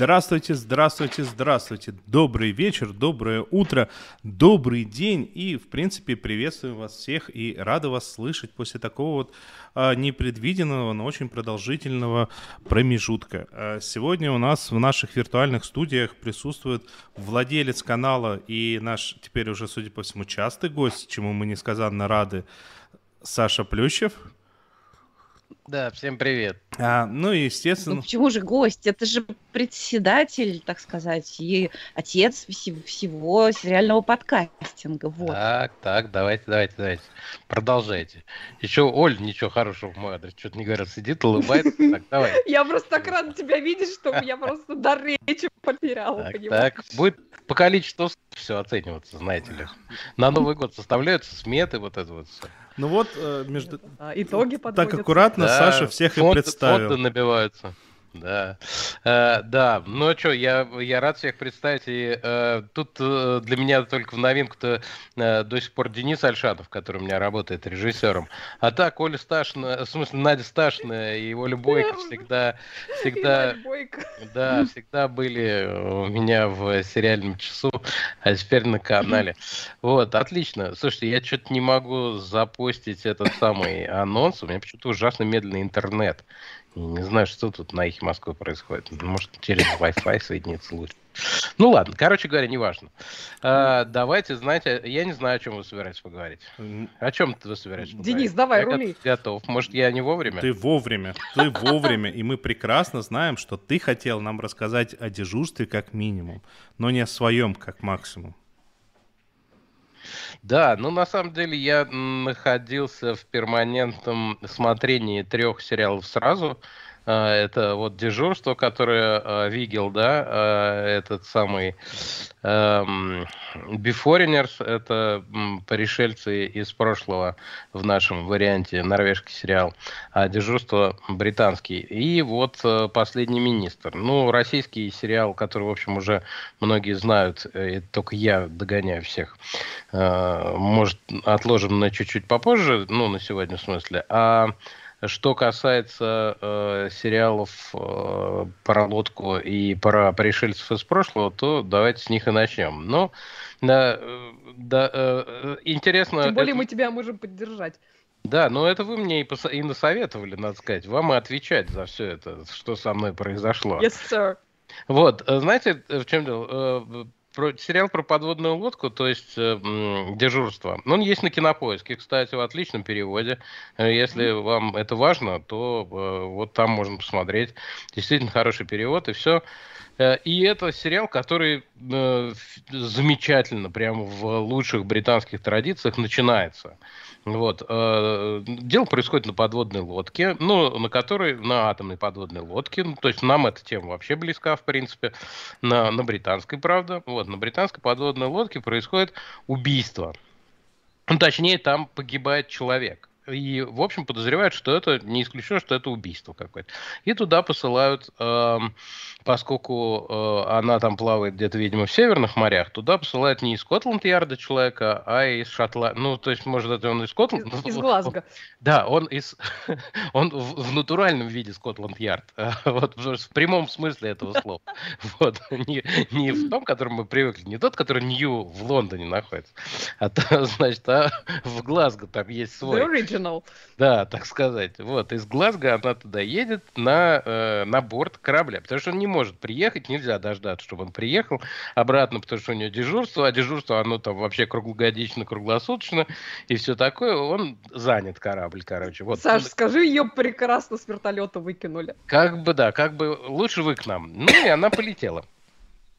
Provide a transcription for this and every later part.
Здравствуйте, здравствуйте, здравствуйте. Добрый вечер, доброе утро, добрый день. И, в принципе, приветствую вас всех и рада вас слышать после такого вот а, непредвиденного, но очень продолжительного промежутка. А, сегодня у нас в наших виртуальных студиях присутствует владелец канала и наш теперь уже, судя по всему, частый гость, чему мы несказанно рады, Саша Плющев. Да, всем привет. А, ну и естественно... Ну почему же гость? Это же председатель, так сказать, и отец всего сериального подкастинга. Вот. Так, так, давайте, давайте, давайте. Продолжайте. Еще Оль ничего хорошего в мой адрес что-то не говорит, сидит, улыбается. Так, давай. Я просто так рада тебя видеть, что я просто дар речи потеряла, Так, будет по количеству все оцениваться, знаете ли. На Новый год составляются сметы, вот это вот все. Ну вот, э, между... Итоги подводятся. Так аккуратно да, Саша всех и представил. Фонды набиваются. Да, э, да. Ну а что, я, я рад всех представить. И э, тут э, для меня только в новинку-то э, до сих пор Денис Альшанов, который у меня работает режиссером. А так, Оля Сташина, в смысле, Надя Сташина и Оля Бойко всегда, всегда, да, всегда были у меня в сериальном часу, а теперь на канале. Вот, отлично. Слушайте, я что-то не могу запустить этот самый анонс. У меня почему-то ужасно медленный интернет. Не знаю, что тут на их Москвы происходит. Может, через Wi-Fi соединиться лучше. Ну ладно, короче говоря, неважно. А, давайте, знаете, я не знаю, о чем вы собираетесь поговорить. О чем ты собираетесь поговорить? Денис, давай, я рули. Готов. Может, я не вовремя? Ты вовремя. Ты вовремя. И мы прекрасно знаем, что ты хотел нам рассказать о дежурстве как минимум, но не о своем как максимум. Да, ну на самом деле я находился в перманентном смотрении трех сериалов сразу. А, это вот дежурство, которое а, видел, да, а, этот самый эм, Beforigners, это пришельцы из прошлого в нашем варианте, норвежский сериал, а дежурство британский. И вот э, «Последний министр». Ну, российский сериал, который, в общем, уже многие знают, э, и только я догоняю всех. Э, может, отложим на чуть-чуть попозже, ну, на сегодня в смысле. А что касается э, сериалов э, про лодку и про пришельцев из прошлого, то давайте с них и начнем. Но да, э, да, э, интересно. Тем более это... мы тебя можем поддержать. Да, но это вы мне и, пос... и насоветовали, надо сказать. Вам и отвечать за все это, что со мной произошло. Yes, sir. Вот, э, знаете, в чем дело? Про, сериал про подводную лодку, то есть э, дежурство. Он есть на кинопоиске, кстати, в отличном переводе. Э, если вам это важно, то э, вот там можно посмотреть. Действительно хороший перевод, и все. Э, и это сериал, который э, замечательно, прямо в лучших британских традициях начинается. Вот. Э, дело происходит на подводной лодке, ну, на которой, на атомной подводной лодке, ну, то есть нам эта тема вообще близка, в принципе, на, на британской, правда. Вот, на британской подводной лодке происходит убийство. Ну, точнее, там погибает человек. И, в общем, подозревают, что это не исключено, что это убийство какое-то. И туда посылают, э, поскольку э, она там плавает где-то, видимо, в северных морях, туда посылают не из Скотланд-Ярда человека, а из Шотландии. Ну, то есть, может, это он из Скотланд... Из, из Глазго. Да, он из... он в, в натуральном виде Скотланд-Ярд. вот в прямом смысле этого слова. Вот. Не, не в том, котором мы привыкли. Не тот, который Нью в Лондоне находится. А то, значит, а в Глазго там есть свой original. Да, так сказать. Вот, из Глазго она туда едет на, э, на борт корабля, потому что он не может приехать, нельзя дождаться, чтобы он приехал обратно, потому что у него дежурство, а дежурство, оно там вообще круглогодично, круглосуточно, и все такое, он занят корабль, короче. Вот. Саш, скажи, ее прекрасно с вертолета выкинули. Как бы, да, как бы лучше вы к нам. Ну, и она полетела.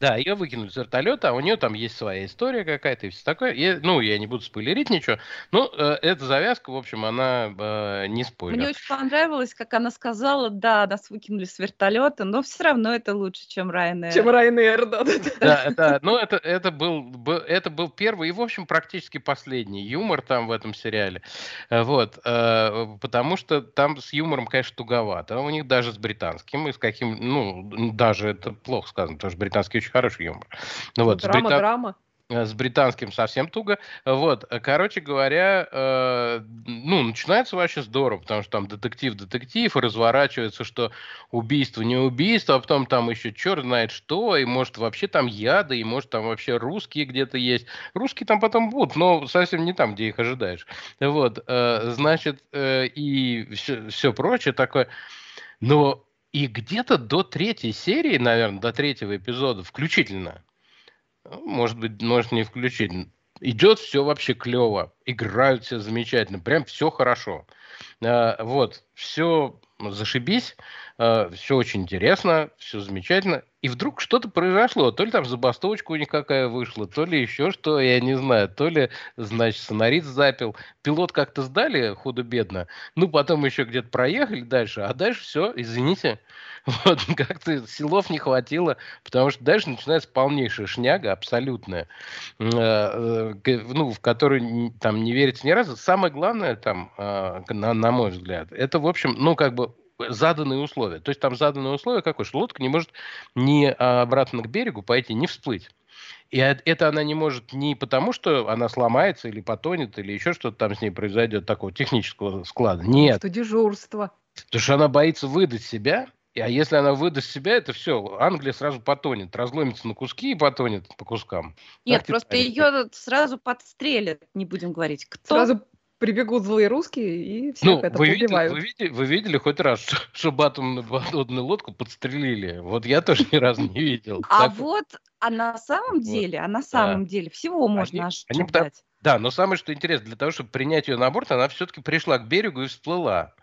Да, ее выкинули с вертолета, а у нее там есть своя история какая-то и все такое. Я, ну, я не буду спойлерить ничего, но э, эта завязка, в общем, она э, не спойлер. Мне очень понравилось, как она сказала, да, нас выкинули с вертолета, но все равно это лучше, чем Ryanair. Чем Ryanair, да. Да, да, но это, это, был, это был первый и, в общем, практически последний юмор там в этом сериале. Э, вот, э, потому что там с юмором, конечно, туговато. У них даже с британским, и с каким, ну, даже это плохо сказано, потому что британский очень очень хороший юмор. Ну, вот, драма, Брита... драма. Э, с британским совсем туго. Вот, короче говоря, э, ну, начинается вообще здорово, потому что там детектив-детектив, и разворачивается, что убийство не убийство, а потом там еще черт знает что, и может вообще там яды, и может там вообще русские где-то есть. Русские там потом будут, но совсем не там, где их ожидаешь. Вот, э, значит, э, и все, все прочее такое. Но и где-то до третьей серии, наверное, до третьего эпизода включительно, может быть, может не включить. Идет все вообще клево, играют все замечательно, прям все хорошо. А, вот, все зашибись, а, все очень интересно, все замечательно. И вдруг что-то произошло. То ли там забастовочка у них какая вышла, то ли еще что, я не знаю. То ли, значит, сценарист запил. Пилот как-то сдали худо-бедно. Ну, потом еще где-то проехали дальше. А дальше все, извините. Вот, как-то силов не хватило, потому что дальше начинается полнейшая шняга, абсолютная, э, э, ну, в которую там не верится ни разу. Самое главное там, э, на, на мой взгляд, это, в общем, ну, как бы заданные условия. То есть там заданные условия какое, что лодка не может ни обратно к берегу пойти, ни всплыть. И это она не может не потому, что она сломается или потонет, или еще что-то там с ней произойдет такого технического склада. Нет. Что дежурство. Потому что она боится выдать себя, а если она выдаст себя, это все, Англия сразу потонет, разломится на куски и потонет по кускам. Нет, так просто ее сразу подстрелят, не будем говорить, кто. Сразу прибегут злые русские и всех ну, это вы видели, вы, видели, вы видели хоть раз, что, что атомную подводную лодку подстрелили? Вот я тоже ни разу не видел. А так вот, а на самом деле, а на самом деле всего можно ожидать. Да, но самое что интересно, для того, чтобы принять ее на борт, она все-таки пришла к берегу и всплыла.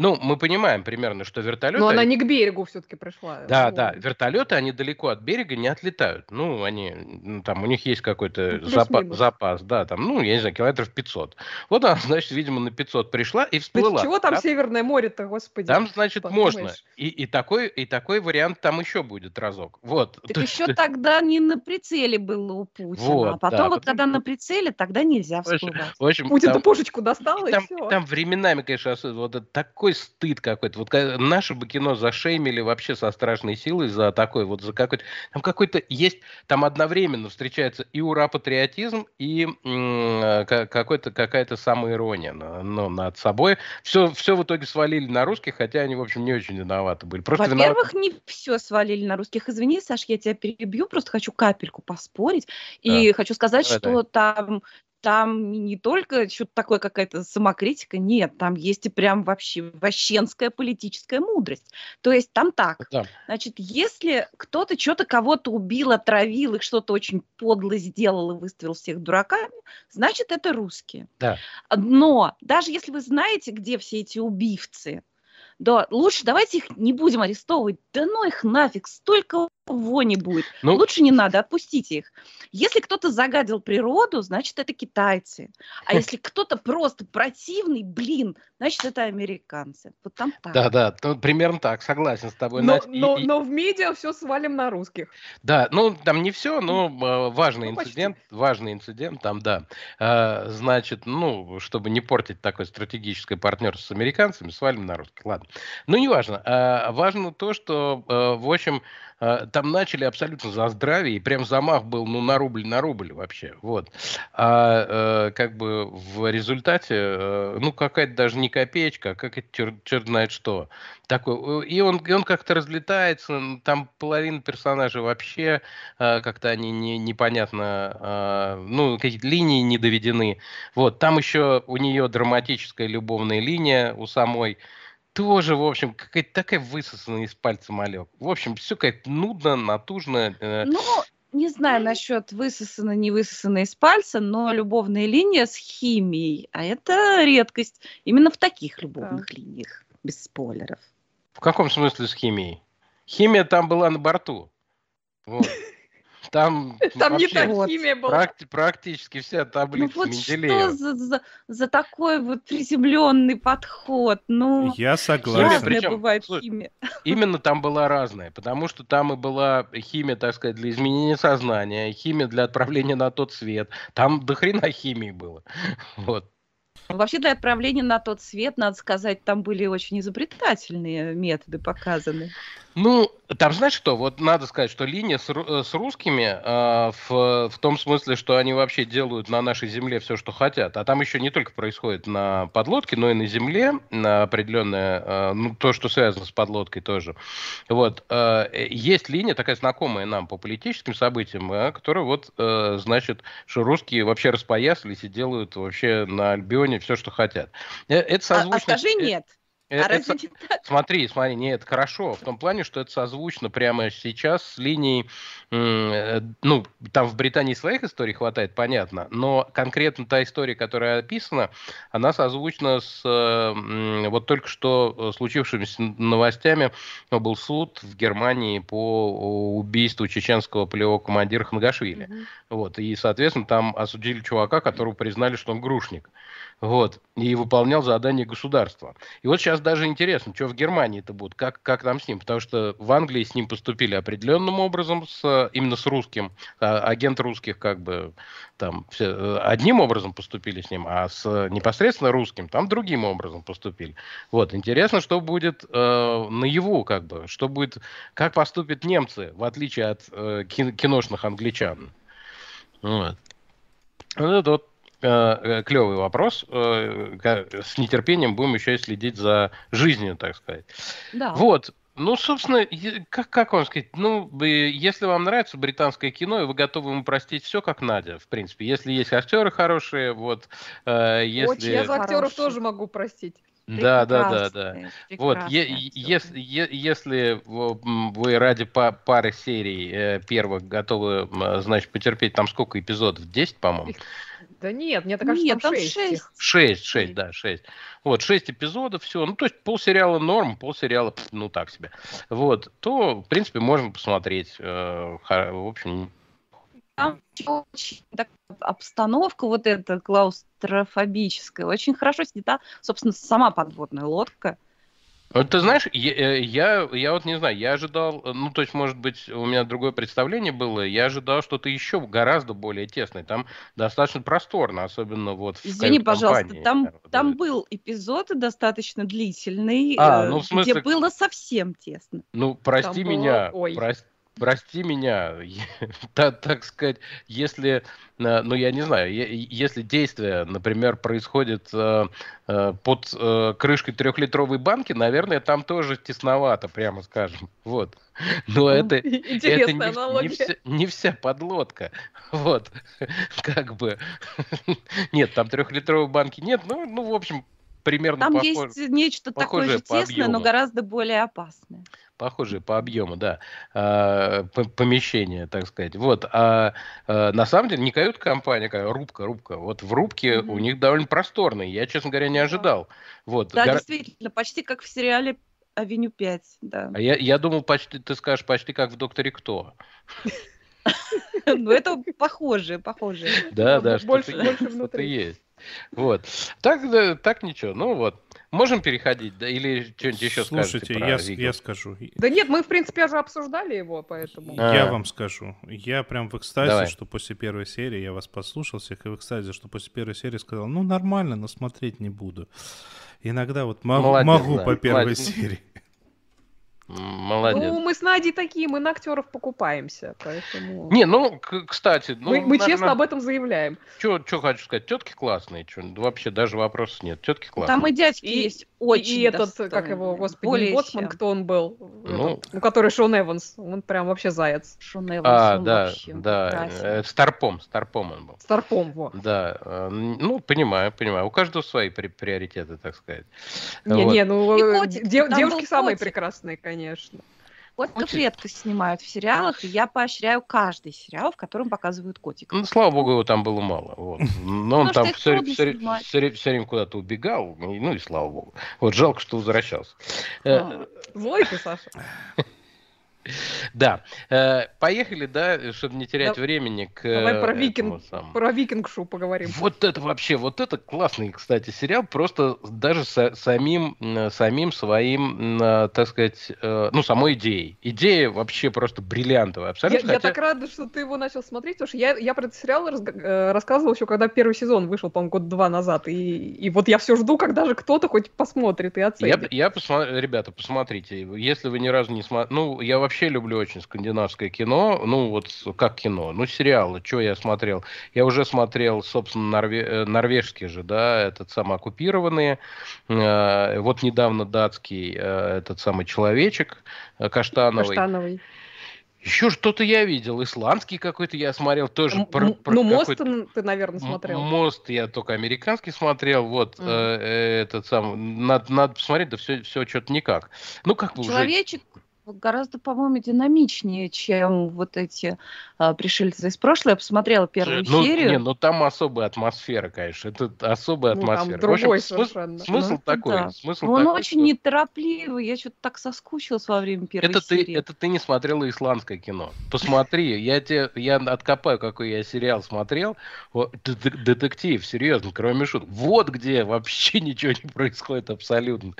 Ну, мы понимаем примерно, что вертолеты... Но она не к берегу все-таки пришла. Да, вот. да, вертолеты, они далеко от берега не отлетают. Ну, они, ну, там, у них есть какой-то ну, запас, запас, да, там, ну, я не знаю, километров 500. Вот она, значит, видимо, на 500 пришла и всплыла. Значит, чего там да? Северное море-то, господи? Там, значит, подумаешь. можно. И, и, такой, и такой вариант там еще будет разок. Вот. Так То еще есть... тогда не на прицеле было у Путина. Вот, а потом да, вот, потом... когда на прицеле, тогда нельзя всплывать. В общем, Путин там, пушечку достал, и, там, все. Там временами, конечно, вот такой стыд какой какой-то. Вот наше бы кино зашеймили вообще со страшной силой за такой вот, за какой-то... Там какой-то есть... Там одновременно встречается и ура-патриотизм, и м- какой-то, какая-то самоирония ну, над собой. Все, все в итоге свалили на русских, хотя они, в общем, не очень виноваты были. Просто Во-первых, виноваты... не все свалили на русских. Извини, Саш, я тебя перебью, просто хочу капельку поспорить. И да. хочу сказать, Давай, что там там не только что-то такое, какая-то самокритика, нет, там есть и прям вообще вощенская политическая мудрость. То есть там так, да. значит, если кто-то что-то кого-то убил, отравил, их что-то очень подло сделал и выставил всех дураками, значит, это русские. Да. Но даже если вы знаете, где все эти убивцы, да, лучше давайте их не будем арестовывать. Да ну их нафиг, столько вони будет. Ну, Лучше не надо, отпустите их. Если кто-то загадил природу, значит, это китайцы. А если кто-то просто противный, блин, значит, это американцы. Вот там так. Да, да, ну, примерно так, согласен с тобой. Но, но, и, но в медиа все свалим на русских. Да, ну, там не все, но э, важный ну, инцидент, почти. важный инцидент там, да. Э, значит, ну, чтобы не портить такое стратегическое партнерство с американцами, свалим на русских. Ладно. Ну, не важно. Э, важно то, что, э, в общем, э, там начали абсолютно за здравие, и прям замах был, ну, на рубль, на рубль вообще, вот. А э, как бы в результате, э, ну, какая-то даже не копеечка, а как это черт, черт знает что. Такой, и он, и он как-то разлетается, там половина персонажей вообще э, как-то они не, непонятно, э, ну, какие-то линии не доведены. Вот, там еще у нее драматическая любовная линия у самой, тоже, в общем, какая-то такая высосанная из пальца малек. В общем, все как-то нудно, натужно. Э. Ну, не знаю насчет высосано, не высосано из пальца, но любовная линия с химией, а это редкость. Именно в таких любовных да. линиях, без спойлеров. В каком смысле с химией? Химия там была на борту. Вот. Там, Там не так химия была. Практи- практически вся таблица ну, вот Менделеева. что за, за, за такой вот приземленный подход? Ну, Я согласен. Причем, бывает химия. Именно там была разная, потому что там и была химия, так сказать, для изменения сознания, химия для отправления на тот свет. Там до хрена химии было. Вот. Вообще для отправления на тот свет, надо сказать, там были очень изобретательные методы показаны. Ну, там, знаешь что, вот надо сказать, что линия с, э, с русскими э, в, в том смысле, что они вообще делают на нашей земле все, что хотят. А там еще не только происходит на подлодке, но и на земле на определенное, э, ну, то, что связано с подлодкой тоже. Вот. Э, есть линия, такая знакомая нам по политическим событиям, э, которая вот, э, значит, что русские вообще распоясались и делают вообще на Альбионе все, что хотят. Э, это созвучно... А, а скажи нет. А это, не? Смотри, смотри, нет, хорошо. В том плане, что это созвучно прямо сейчас с линией, э, ну, там в Британии своих историй хватает, понятно, но конкретно та история, которая описана, она созвучна с э, вот только что случившимися новостями. Был суд в Германии по убийству чеченского полевого командира Хангашвили. Mm-hmm. Вот, и, соответственно, там осудили чувака, которого признали, что он грушник. Вот, и выполнял задание государства. И вот сейчас даже интересно, что в Германии это будет, как, как там с ним, потому что в Англии с ним поступили определенным образом, с, именно с русским, а, агент русских как бы там все, э, одним образом поступили с ним, а с непосредственно русским там другим образом поступили. Вот, интересно, что будет э, наяву, как бы, что будет, как поступят немцы, в отличие от э, киношных англичан. Вот. Вот вот Э, э, клевый вопрос. Э, с нетерпением будем еще и следить за жизнью, так сказать. Да. Вот. Ну, собственно, как, как вам сказать, ну, если вам нравится британское кино, и вы готовы ему простить все, как Надя, в принципе. Если есть актеры хорошие, вот, э, если... Очень, я за актеров тоже могу простить. Да, да, да, да. Вот, е- если, если вы ради пары серий э, первых готовы, значит, потерпеть там сколько эпизодов? 10, по-моему? Да нет, мне так кажется, нет, там 6. 6. 6, 6, да, 6. Вот, 6 эпизодов, все. Ну, то есть полсериала норм, полсериала, ну, так себе. Вот, то, в принципе, можно посмотреть. Э, в общем... Там очень обстановка вот эта клаустрофобическая, очень хорошо снята, собственно, сама подводная лодка. Ты знаешь, я, э, я, я вот не знаю, я ожидал, ну, то есть, может быть, у меня другое представление было, я ожидал что-то еще гораздо более тесное, там достаточно просторно, особенно вот в Извини, пожалуйста, там, там был эпизод достаточно длительный, а, ну, в смысле... где было совсем тесно. Ну, прости там меня, было... прости, прости меня, так, так сказать, если, э, ну я не знаю, если действие, например, происходит э, э, под крышкой трехлитровой банки, наверное, там тоже тесновато, прямо скажем, вот. Но это, это не, не, вся, не вся подлодка, вот, как бы, нет, там трехлитровой банки нет, ну, ну в общем, примерно Там похож, есть нечто такое же тесное, но гораздо более опасное похожие по объему, да, а, помещения, так сказать. Вот, а, а на самом деле не кают-компания, а рубка, рубка. Вот в рубке mm-hmm. у них довольно просторно. Я, честно говоря, не ожидал. Вот. Да, Гор... действительно, почти как в сериале Авеню 5, да. А я, я думал, почти, ты скажешь, почти как в Докторе Кто. Ну, это похоже, похоже. Да, да, что-то есть. Вот. Так, так ничего. Ну вот. Можем переходить, да, или что-нибудь еще Слушайте, я, я скажу. Да нет, мы, в принципе, уже обсуждали его, поэтому... Я а. вам скажу. Я прям в экстазе, Давай. что после первой серии, я вас послушал всех, и в экстазе, что после первой серии сказал, ну, нормально, но смотреть не буду. Иногда вот могу, Молодец, могу да. по первой Молодец. серии. Молодец. Ну, мы с Надей такие, мы на актеров покупаемся, поэтому... Не, ну, кстати... Ну, мы, мы наверное, честно об этом заявляем. Что хочу сказать, тетки классные, чё, вообще даже вопросов нет, тетки классные. Там и дядьки и, есть очень И этот, как его, господи, Боцман, кто он был? Ну, этот, ну, который Шон Эванс, он прям вообще заяц. Шон Эванс, а, да, вообще да, э, Старпом, Старпом он был. Старпом, вот. Да, э, ну, понимаю, понимаю, у каждого свои при приоритеты, так сказать. Не-не, вот. ну, котик, девушки самые прекрасные, конечно конечно. Котиков Котик. редко снимают в сериалах, и я поощряю каждый сериал, в котором показывают котиков. Ну, слава богу, его там было мало. Вот. Но он там все, все, все, все время куда-то убегал, ну и слава богу. Вот жалко, что возвращался. А, злой ты, Саша. Да. Э, поехали, да, чтобы не терять да. времени к Давай про, викинг, про викингшу поговорим. Вот это вообще, вот это классный, кстати, сериал, просто даже с, самим, самим своим, так сказать, э, ну, самой идеей. Идея вообще просто бриллиантовая, абсолютно. Я, хотя... я так рада, что ты его начал смотреть, потому что я, я про этот сериал раз, э, рассказывал еще, когда первый сезон вышел, по-моему, год-два назад, и, и вот я все жду, когда же кто-то хоть посмотрит и оценит. Я, я посмотрю, ребята, посмотрите, если вы ни разу не смотрели, ну, я вообще люблю очень скандинавское кино. Ну, вот как кино? Ну, сериалы. Что я смотрел? Я уже смотрел, собственно, норве... Э, норвежские же, да, этот самый оккупированные. Э, вот недавно датский э, этот самый человечек Каштановый. Каштановый. Еще что-то я видел. Исландский какой-то я смотрел тоже. Про, про ну, мост ты, ты, наверное, смотрел. Мост я только американский смотрел. Вот mm. э, этот сам. Надо, надо посмотреть, да все, все что-то никак. Ну, как бы Человечек уже гораздо, по-моему, динамичнее, чем вот эти а, пришельцы из прошлого. Я посмотрела первую ну, серию. Не, ну там особая атмосфера, конечно. Это особая ну, атмосфера. Там другой общем, совершенно. Смысл, ну, такой. Да. Смысл ну, он такой, очень что... неторопливый. Я что-то так соскучилась во время первой это серии. Ты, это ты не смотрела исландское кино. Посмотри, я тебе я откопаю, какой я сериал смотрел. Детектив, серьезно, кроме шуток. Вот где вообще ничего не происходит абсолютно.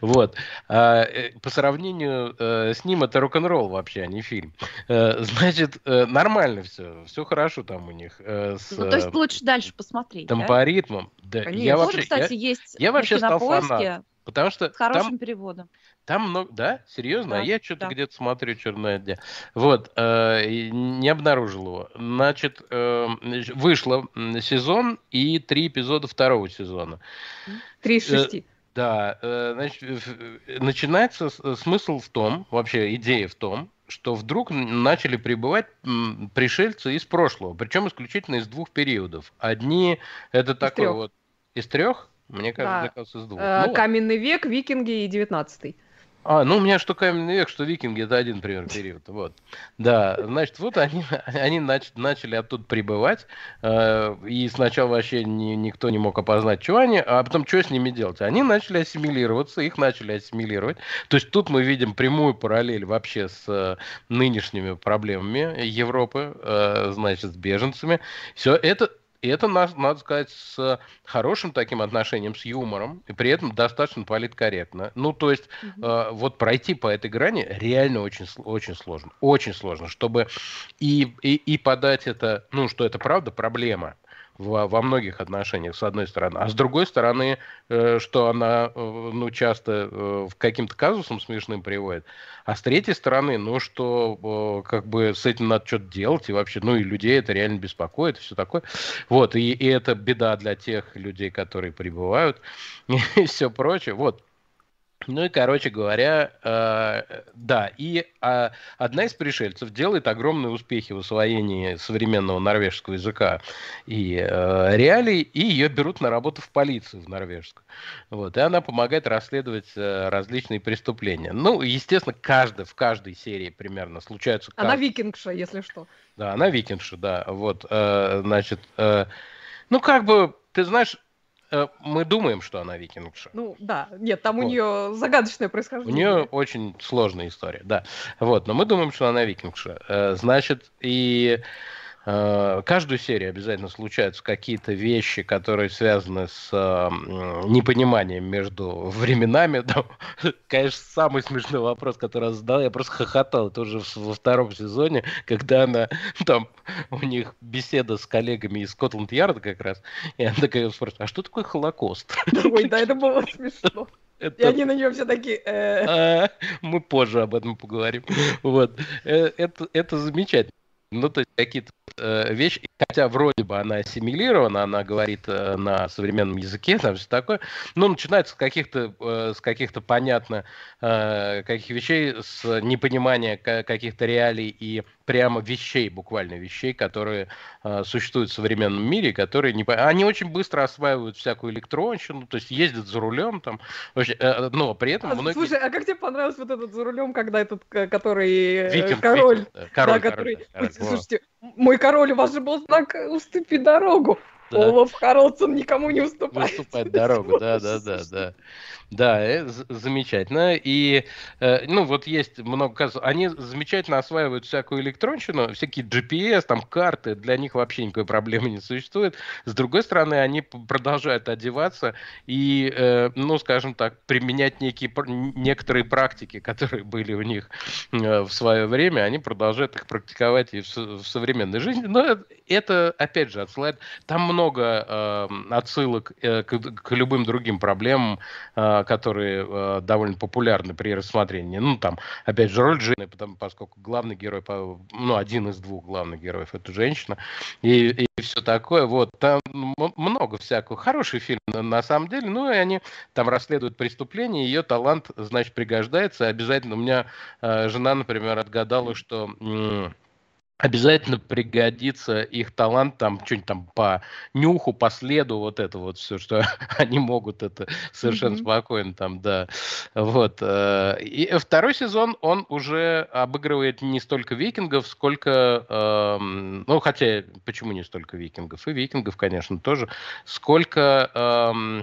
Вот. А, э, по сравнению э, с ним это рок-н-ролл вообще, а не фильм. Э, значит, э, нормально все, все хорошо там у них. Э, с, ну, то есть лучше дальше посмотреть, Там да? по ритмам. Да. Я вообще, кстати, я, есть я вообще стал фанатом. Потому что с хорошим там, переводом. Там много, да, серьезно, да, а я что-то да. где-то смотрю черное дня. Вот, э, не обнаружил его. Значит, э, вышло сезон и три эпизода второго сезона. Три из шести. Э, да, э, значит, начинается смысл в том, вообще идея в том, что вдруг начали прибывать пришельцы из прошлого, причем исключительно из двух периодов. Одни это из такой трех. вот из трех, мне кажется, да. из двух. Э, ну, Каменный век, викинги и девятнадцатый. А, ну у меня что каменный век, что викинги, это один пример период. Вот. Да, значит, вот они, они нач, начали оттуда прибывать, э, и сначала вообще ни, никто не мог опознать, что они, а потом что с ними делать? Они начали ассимилироваться, их начали ассимилировать. То есть тут мы видим прямую параллель вообще с э, нынешними проблемами Европы, э, значит, с беженцами. Все это и это, надо сказать, с хорошим таким отношением, с юмором, и при этом достаточно политкорректно. Ну, то есть, mm э, вот пройти по этой грани реально очень, очень сложно. Очень сложно, чтобы и, и, и подать это, ну, что это правда проблема, во, во многих отношениях, с одной стороны. А с другой стороны, э, что она э, ну, часто э, в каким-то казусам смешным приводит. А с третьей стороны, ну, что как бы с этим надо что-то делать, и вообще, ну, и людей это реально беспокоит, и все такое. Вот, и, и это беда для тех людей, которые прибывают, и все прочее. Вот, ну и, короче говоря, э, да, и э, одна из пришельцев делает огромные успехи в освоении современного норвежского языка и э, реалий, и ее берут на работу в полицию в норвежскую. Вот, и она помогает расследовать э, различные преступления. Ну, естественно, каждый, в каждой серии примерно случаются... Она викингша, если что. Да, она викингша, да. Вот, э, значит, э, ну, как бы, ты знаешь, мы думаем, что она викингша. Ну да, нет, там вот. у нее загадочное происхождение. У нее очень сложная история, да. Вот, но мы думаем, что она викингша. Э, значит, и Э, каждую серию обязательно случаются какие-то вещи, которые связаны с э, непониманием между временами. Там, конечно, самый смешной вопрос, который я задал, я просто хохотал. Это уже во втором сезоне, когда она там у них беседа с коллегами из Скотланд-Ярда как раз, и она такая спрашивает, а что такое Холокост? Ой, да, это было смешно. Это... И они на нее все такие... Э... А, мы позже об этом поговорим. Вот. Э, это, это замечательно. Ну, то есть какие-то э, вещи, хотя вроде бы она ассимилирована, она говорит э, на современном языке, там все такое, но начинается с каких-то, э, с каких-то понятно, э, каких вещей, с непонимания каких-то реалий и прямо вещей, буквально вещей, которые э, существуют в современном мире, которые не... Они очень быстро осваивают всякую электронщину, то есть ездят за рулем там, вообще, э, но при этом... А, многие... Слушай, а как тебе понравился вот этот за рулем, когда этот, который... Э, Викинг, король, викинг, да, король, да, который... Король, король, Слушайте, мой король, у вас же был знак «Уступи дорогу». Да. Олаф Харлсон никому не уступает. Уступать дорогу, да, да, да, да. Да, э, замечательно. И, э, ну, вот есть много... Они замечательно осваивают всякую электронщину, всякие GPS, там, карты, для них вообще никакой проблемы не существует. С другой стороны, они продолжают одеваться и, э, ну, скажем так, применять некие, некоторые практики, которые были у них в свое время, они продолжают их практиковать и в, современной жизни. Но это, опять же, отсылает... Там много отсылок к, любым другим проблемам, которые э, довольно популярны при рассмотрении. Ну, там, опять же, роль жены, потому, поскольку главный герой, ну, один из двух главных героев это женщина, и, и все такое. Вот, там много всякого. Хороший фильм, на самом деле. Ну, и они там расследуют преступление, ее талант, значит, пригождается. Обязательно у меня э, жена, например, отгадала, что... обязательно пригодится их талант, там, что-нибудь там по нюху, по следу, вот это вот все, что они могут, это совершенно mm-hmm. спокойно там, да. Вот. Э, и второй сезон, он уже обыгрывает не столько викингов, сколько, э, ну, хотя, почему не столько викингов? И викингов, конечно, тоже. Сколько... Э,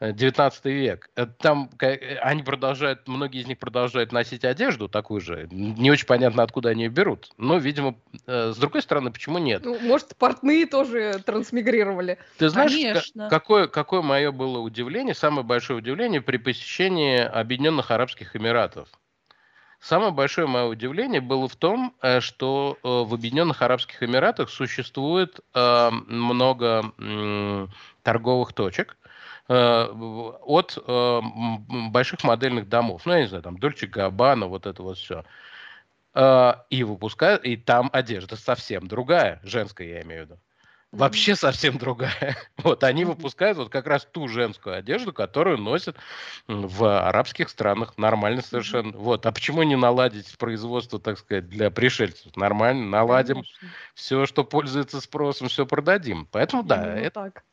19 век. Э, там э, они продолжают, многие из них продолжают носить одежду такую же. Не очень понятно, откуда они ее берут. Но, видимо, э, с другой стороны, почему нет? Ну, может, портные тоже трансмигрировали. Ты знаешь, Конечно. какое, какое мое было удивление, самое большое удивление при посещении Объединенных Арабских Эмиратов. Самое большое мое удивление было в том, что в Объединенных Арабских Эмиратах существует много торговых точек, Э, от э, больших модельных домов. Ну, я не знаю, там Дольче Габбана, вот это вот все. Э, и выпускают, и там одежда совсем другая, женская я имею в виду. Вообще совсем другая. Вот они выпускают вот как раз ту женскую одежду, которую носят в арабских странах. Нормально совершенно. Вот. А почему не наладить производство, так сказать, для пришельцев? Нормально, наладим. Конечно. Все, что пользуется спросом, все продадим. Поэтому да, Именно это, так.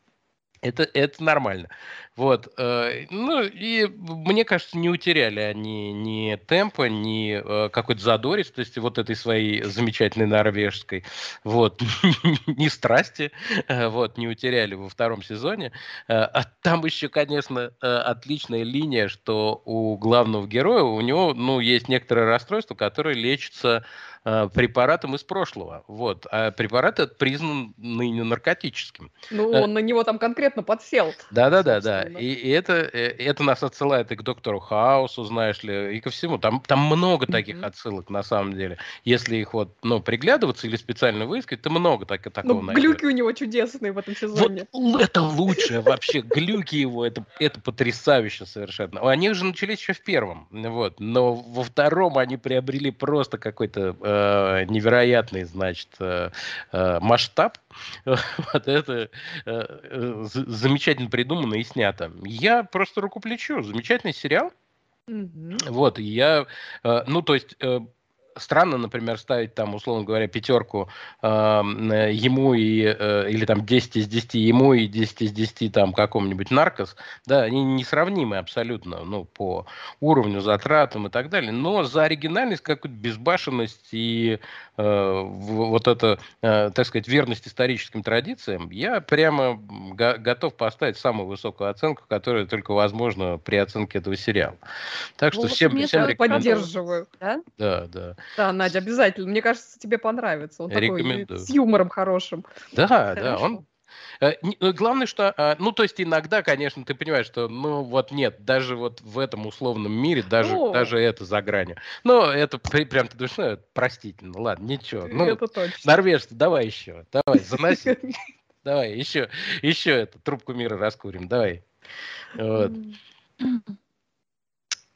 Это, это нормально. Вот. Э, ну, и мне кажется, не утеряли они ни темпа, ни э, какой-то задористости вот этой своей замечательной норвежской. Вот. ни страсти. Э, вот. Не утеряли во втором сезоне. А там еще, конечно, отличная линия, что у главного героя, у него, ну, есть некоторое расстройство, которое лечится препаратом из прошлого. Вот. А препарат этот признан ныне наркотическим. Ну, э, он на него там конкретно подсел. Да-да-да. да. И, и это, э, это нас отсылает и к доктору Хаусу, знаешь ли, и ко всему. Там, там много таких mm-hmm. отсылок, на самом деле. Если их вот, ну, приглядываться или специально выискать, то много так, такого ну, глюки у него чудесные в этом сезоне. Вот это лучшее вообще. Глюки его, это, это потрясающе совершенно. Они уже начались еще в первом. Вот. Но во втором они приобрели просто какой-то э, невероятный, значит, э, э масштаб. Вот это э, замечательно придумано и снято. Я просто руку плечу. Замечательный сериал. Mm-hmm. Вот, я, ну, то есть, странно, например, ставить там, условно говоря, пятерку э, ему и, э, или там 10 из 10 ему и 10 из 10 там какому-нибудь наркос, да, они несравнимы абсолютно, ну, по уровню затратам и так далее, но за оригинальность, какую-то безбашенность и э, вот это, э, так сказать, верность историческим традициям, я прямо го- готов поставить самую высокую оценку, которая только возможна при оценке этого сериала. Так что ну, всем, всем рекомендую. Поддерживаю. Да, да. да. Да, Надя, обязательно. Мне кажется, тебе понравится. Он такой с юмором хорошим. Да, Хорошо. да, он э, ну, Главное, что, а, ну, то есть иногда, конечно, ты понимаешь, что, ну, вот нет, даже вот в этом условном мире, даже, ну, даже это за гранью. Но это прям, ты думаешь, ну, простительно, ладно, ничего. Ну, это точно. Норвежцы, давай еще, давай, заноси. Давай, еще, еще эту трубку мира раскурим, давай. Вот.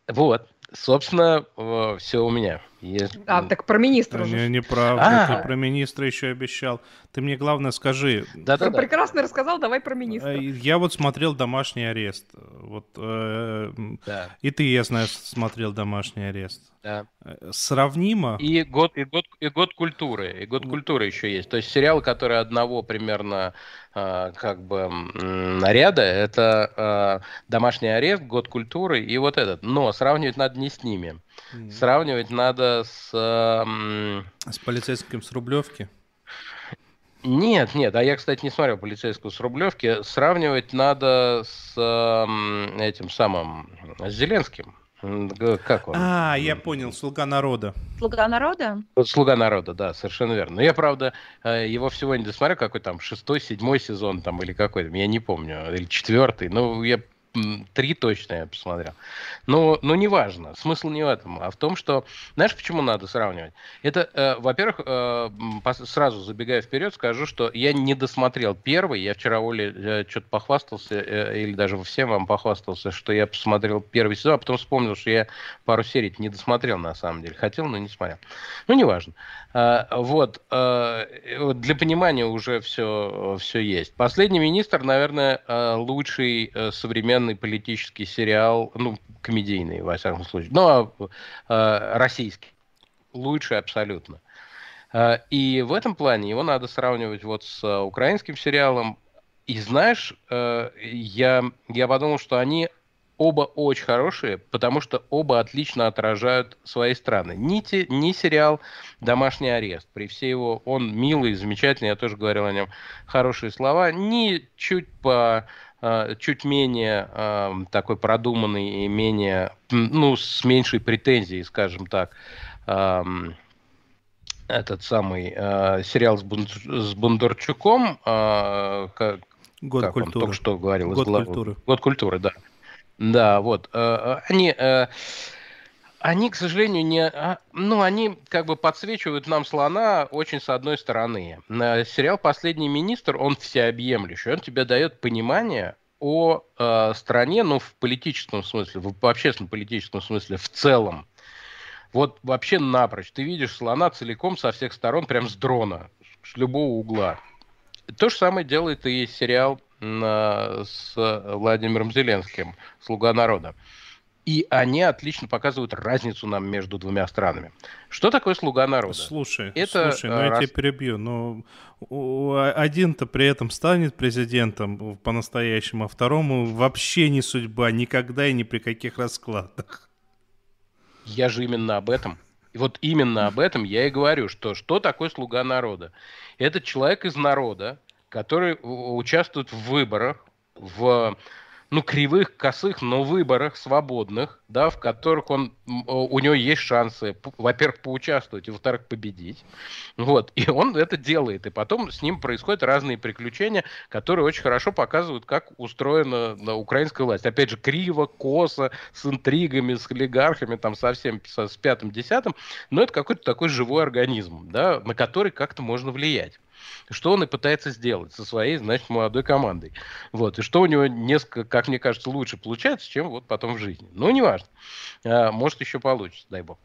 Вот. Собственно, все у меня. Есть... А, так про министра уже. Не, неправда, а ты про министра еще обещал. Ты мне главное скажи. Да, да, да. Прекрасно рассказал, давай про министра. Э, я вот смотрел «Домашний арест». Вот, э, да. И ты, я знаю, смотрел «Домашний арест». Да. Э, сравнимо? И год, и, год, и год культуры. И год культуры еще есть. То есть сериал, который одного примерно э, как бы наряда, это э, «Домашний арест», «Год культуры» и вот этот. Но сравнивать надо не с ними. Mm. Сравнивать надо с... Э, с полицейским с Рублевки? Нет, нет, а я, кстати, не смотрел полицейскую с Рублевки. Сравнивать надо с э, этим самым, с Зеленским. Как он? А, я понял, «Слуга народа». «Слуга народа»? «Слуга народа», да, совершенно верно. Но я, правда, э, его всего не досмотрел, какой там, шестой, седьмой сезон там или какой-то, я не помню, или четвертый. Ну, я три точно я посмотрел. Но, но неважно. Смысл не в этом, а в том, что... Знаешь, почему надо сравнивать? Это, э, во-первых, э, сразу забегая вперед, скажу, что я не досмотрел первый. Я вчера Оле э, что-то похвастался, э, или даже всем вам похвастался, что я посмотрел первый сезон, а потом вспомнил, что я пару серий не досмотрел на самом деле. Хотел, но не смотрел. Ну, неважно. Э, вот. Э, для понимания уже все, все есть. Последний министр, наверное, э, лучший э, современный современный политический сериал, ну, комедийный, во всяком случае, но э, российский. Лучший абсолютно. Э, и в этом плане его надо сравнивать вот с украинским сериалом. И знаешь, я, я подумал, что они оба очень хорошие, потому что оба отлично отражают свои страны. Ни, те, ни сериал «Домашний арест», при всей его, он милый, замечательный, я тоже говорил о нем хорошие слова, ни чуть по чуть менее э, такой продуманный и менее, ну, с меньшей претензией, скажем так, эм, этот самый э, сериал с, Бун, с Бондарчуком, как, Год как культуры. он только что говорил. Год культуры. Год культуры, да. Да, вот. Они они, к сожалению, не... А, ну, они как бы подсвечивают нам слона очень с одной стороны. Сериал «Последний министр», он всеобъемлющий. Он тебе дает понимание о э, стране, ну, в политическом смысле, в общественно-политическом смысле, в целом. Вот вообще напрочь. Ты видишь слона целиком со всех сторон, прям с дрона, с любого угла. То же самое делает и сериал э, с Владимиром Зеленским «Слуга народа». И они отлично показывают разницу нам между двумя странами. Что такое слуга народа? Слушай, это слушай, ну раз... я тебя перебью. Но один-то при этом станет президентом по-настоящему, а второму вообще не судьба, никогда и ни при каких раскладах. Я же именно об этом. И вот именно об этом я и говорю, что что такое слуга народа? Это человек из народа, который участвует в выборах, в ну, кривых, косых, но выборах свободных, да, в которых он, у него есть шансы, во-первых, поучаствовать, во-вторых, победить. Вот. И он это делает. И потом с ним происходят разные приключения, которые очень хорошо показывают, как устроена на украинская власть. Опять же, криво, косо, с интригами, с олигархами, там, совсем со, с пятым-десятым. Но это какой-то такой живой организм, да, на который как-то можно влиять что он и пытается сделать со своей, значит, молодой командой. Вот. И что у него несколько, как мне кажется, лучше получается, чем вот потом в жизни. Ну, неважно. А, может, еще получится, дай бог.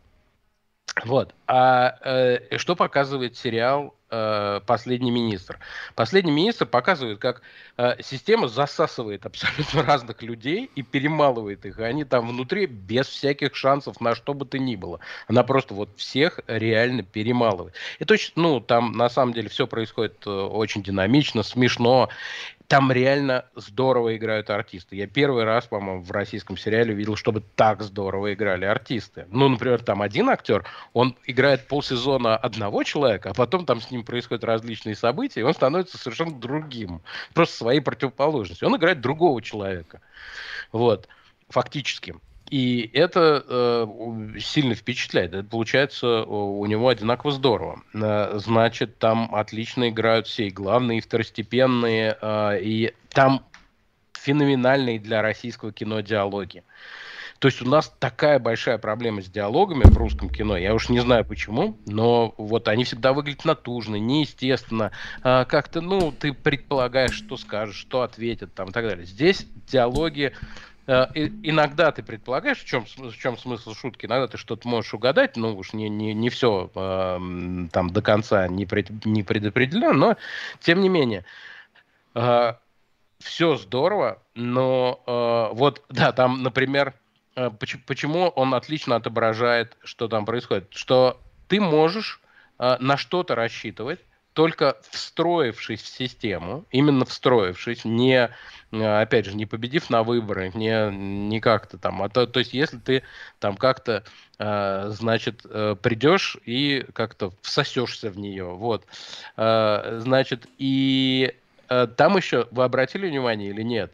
Вот. А э, что показывает сериал э, «Последний министр»? «Последний министр» показывает, как э, система засасывает абсолютно разных людей и перемалывает их. И они там внутри без всяких шансов на что бы то ни было. Она просто вот всех реально перемалывает. И точно, ну, там на самом деле все происходит э, очень динамично, смешно там реально здорово играют артисты. Я первый раз, по-моему, в российском сериале видел, чтобы так здорово играли артисты. Ну, например, там один актер, он играет полсезона одного человека, а потом там с ним происходят различные события, и он становится совершенно другим. Просто своей противоположностью. Он играет другого человека. Вот. Фактически. И это э, сильно впечатляет. Это получается у него одинаково здорово. Э, значит, там отлично играют все и главные, и второстепенные, э, и там феноменальные для российского кино диалоги. То есть у нас такая большая проблема с диалогами в русском кино, я уж не знаю почему, но вот они всегда выглядят натужно, неестественно, а, как-то, ну, ты предполагаешь, что скажешь, что ответят, там и так далее. Здесь диалоги иногда ты предполагаешь, в чем, в чем смысл шутки, иногда ты что-то можешь угадать, ну уж не, не, не все э, там до конца не, пред, не предопределено, но тем не менее, э, все здорово, но э, вот, да, там, например, э, почему, почему он отлично отображает, что там происходит, что ты можешь э, на что-то рассчитывать, только встроившись в систему, именно встроившись, не, э, опять же, не победив на выборах, не, не как-то там, а то, то есть если ты там как-то, э, значит, э, придешь и как-то всосешься в нее, вот, э, значит, и там еще, вы обратили внимание или нет,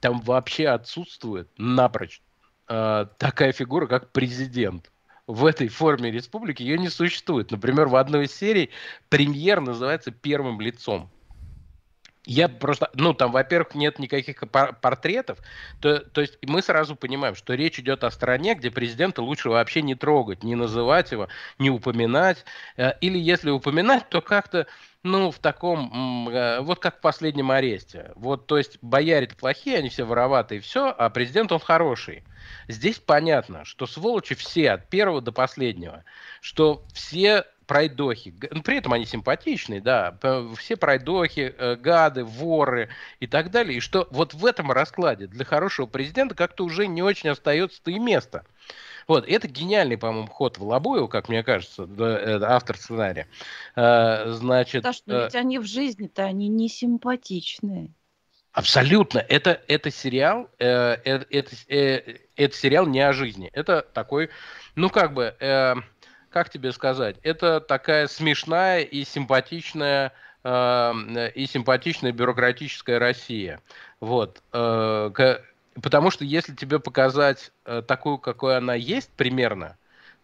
там вообще отсутствует напрочь такая фигура, как президент в этой форме республики ее не существует. Например, в одной из серий премьер называется первым лицом. Я просто, ну, там, во-первых, нет никаких портретов, то, то есть мы сразу понимаем, что речь идет о стране, где президента лучше вообще не трогать, не называть его, не упоминать, э, или если упоминать, то как-то, ну, в таком, э, вот как в последнем аресте. Вот, то есть бояре плохие, они все вороватые, и все, а президент он хороший. Здесь понятно, что сволочи все, от первого до последнего, что все пройдохи, ну, при этом они симпатичные, да, все пройдохи, э, гады, воры и так далее, и что вот в этом раскладе для хорошего президента как-то уже не очень остается-то и место. Вот, это гениальный, по-моему, ход в Лобоеву, как мне кажется, автор сценария. Э, значит... Да, что ведь они в жизни-то, они не симпатичные. Абсолютно. Это, это сериал, э, это, э, это сериал не о жизни. Это такой, ну как бы, э, как тебе сказать, это такая смешная и симпатичная э, и симпатичная бюрократическая Россия. Вот. Э, к, потому что если тебе показать э, такую, какой она есть примерно,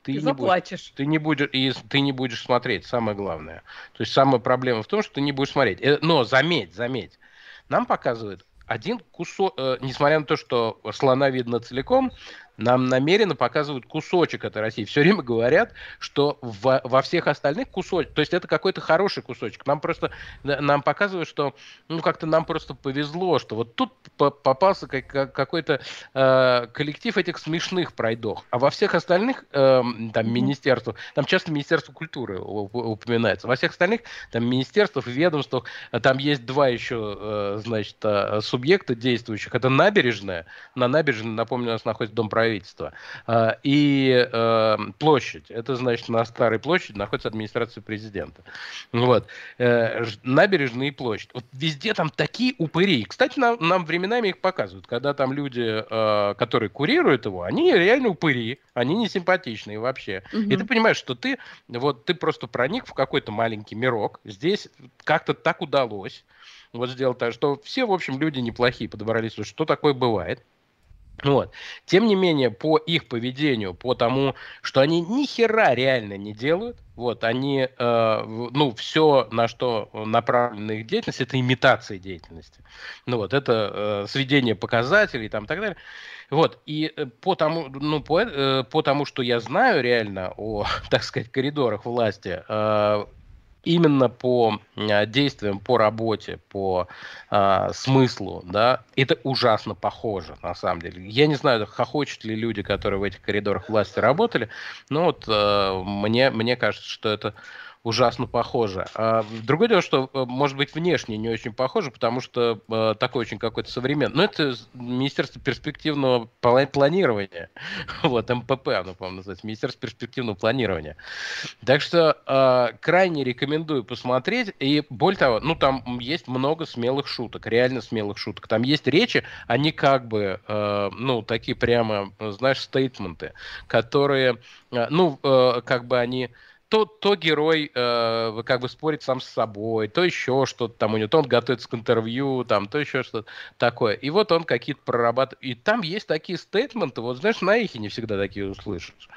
ты, ты не заплатишь. Будешь, ты не будешь и ты не будешь смотреть. Самое главное. То есть самая проблема в том, что ты не будешь смотреть. Э, но заметь, заметь нам показывают один кусок, э, несмотря на то, что слона видно целиком, нам намеренно показывают кусочек этой России. Все время говорят, что во, во всех остальных кусочек, то есть это какой-то хороший кусочек. Нам просто нам показывают, что ну как-то нам просто повезло, что вот тут попался как, какой-то э, коллектив этих смешных пройдох, а во всех остальных э, там министерствах, там часто Министерство культуры упоминается, во всех остальных там министерствах, ведомствах, э, там есть два еще, э, значит, э, субъекта действующих. Это набережная, на набережной, напомню, у нас находится дом правительства правительства. А, и э, площадь, это значит на Старой площади находится администрация президента. Вот. Э, набережная и площадь. Вот везде там такие упыри. Кстати, нам, нам временами их показывают, когда там люди, э, которые курируют его, они реально упыри, они не симпатичные вообще. Угу. И ты понимаешь, что ты, вот ты просто проник в какой-то маленький мирок, здесь как-то так удалось, вот сделать так, что все, в общем, люди неплохие подобрались, что такое бывает. Вот. Тем не менее, по их поведению, по тому, что они ни хера реально не делают, вот, они, э, ну, все, на что направлена их деятельность, это имитация деятельности. Ну, вот, это э, сведение показателей, там, и так далее. Вот, и э, по тому, ну, по, э, по тому, что я знаю реально о, так сказать, коридорах власти, э, именно по а, действиям, по работе, по а, смыслу, да, это ужасно похоже, на самом деле. Я не знаю, хохочут ли люди, которые в этих коридорах власти работали, но вот а, мне, мне кажется, что это ужасно похоже. А, другое дело, что, э, может быть, внешне не очень похоже, потому что а, такой очень какой-то современный. Но это Министерство перспективного планирования. Вот, МПП оно, по-моему, называется. Министерство перспективного планирования. Так что а, крайне рекомендую посмотреть. И более того, ну, там есть много смелых шуток, реально смелых шуток. Там есть речи, они как бы, ну, такие прямо, знаешь, стейтменты, которые, ну, как бы они то, то герой э, как бы спорит сам с собой, то еще что-то там у него, то он готовится к интервью, там, то еще что-то такое. И вот он какие-то прорабатывает. И там есть такие стейтменты, вот знаешь, на их не всегда такие услышишь.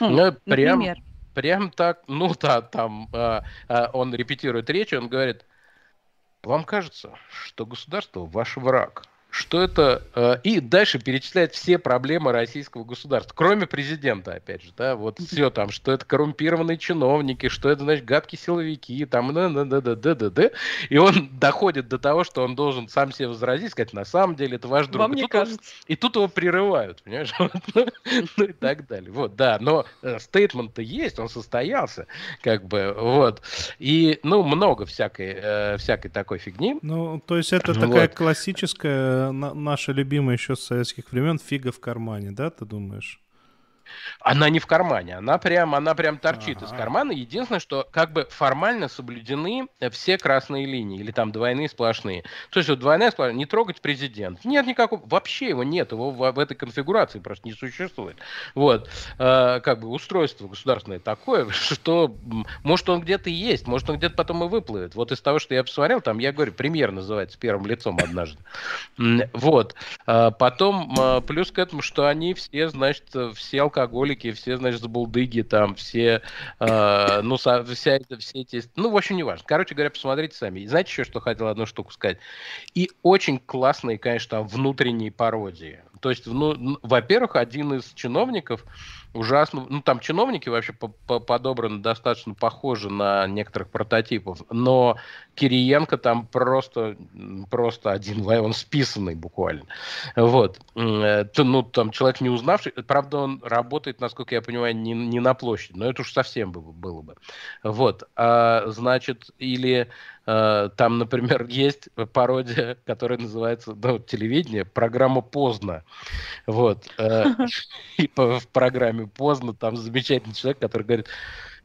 Хм, ну, прям, например? прям так, ну да, там э, э, он репетирует речь, он говорит, вам кажется, что государство ваш враг что это... Э, и дальше перечисляет все проблемы российского государства, кроме президента, опять же, да, вот все там, что это коррумпированные чиновники, что это, значит, гадкие силовики, там, да, да, да, да, да, да, да. И он доходит до того, что он должен сам себе возразить, сказать, на самом деле это ваш друг. Вам не кажется. и тут его прерывают, понимаешь, ну и так далее. Вот, да, но э, стейтмент-то есть, он состоялся, как бы, вот. И, ну, много всякой, э, всякой такой фигни. Ну, то есть это такая классическая наша любимая еще с советских времен фига в кармане, да, ты думаешь? Она не в кармане, она прям, она прям торчит ага. из кармана. Единственное, что как бы формально соблюдены все красные линии, или там двойные сплошные. То есть вот двойная сплошная, не трогать президент. Нет никакого, вообще его нет, его в, в этой конфигурации просто не существует. Вот, э, как бы устройство государственное такое, что может он где-то есть, может он где-то потом и выплывет. Вот из того, что я посмотрел, там, я говорю, премьер называется первым лицом однажды. Вот. А потом, а, плюс к этому, что они все, значит, все алкоголики, все, значит, забулдыги, там, все, а, ну, вся это, все эти, ну, в общем, не важно. Короче говоря, посмотрите сами. знаете еще, что хотел одну штуку сказать? И очень классные, конечно, там, внутренние пародии. То есть, ну, во-первых, один из чиновников, ужасно. Ну, там чиновники вообще подобраны достаточно похожи на некоторых прототипов, но Кириенко там просто, просто один, он списанный буквально. Вот. Э, ну, там человек не узнавший, правда, он работает, насколько я понимаю, не, не на площади, но это уж совсем было, было бы. Вот. А, значит, или Э, там, например, есть пародия, которая называется, ну, телевидение, программа «Поздно». Вот. Э, и в программе «Поздно» там замечательный человек, который говорит,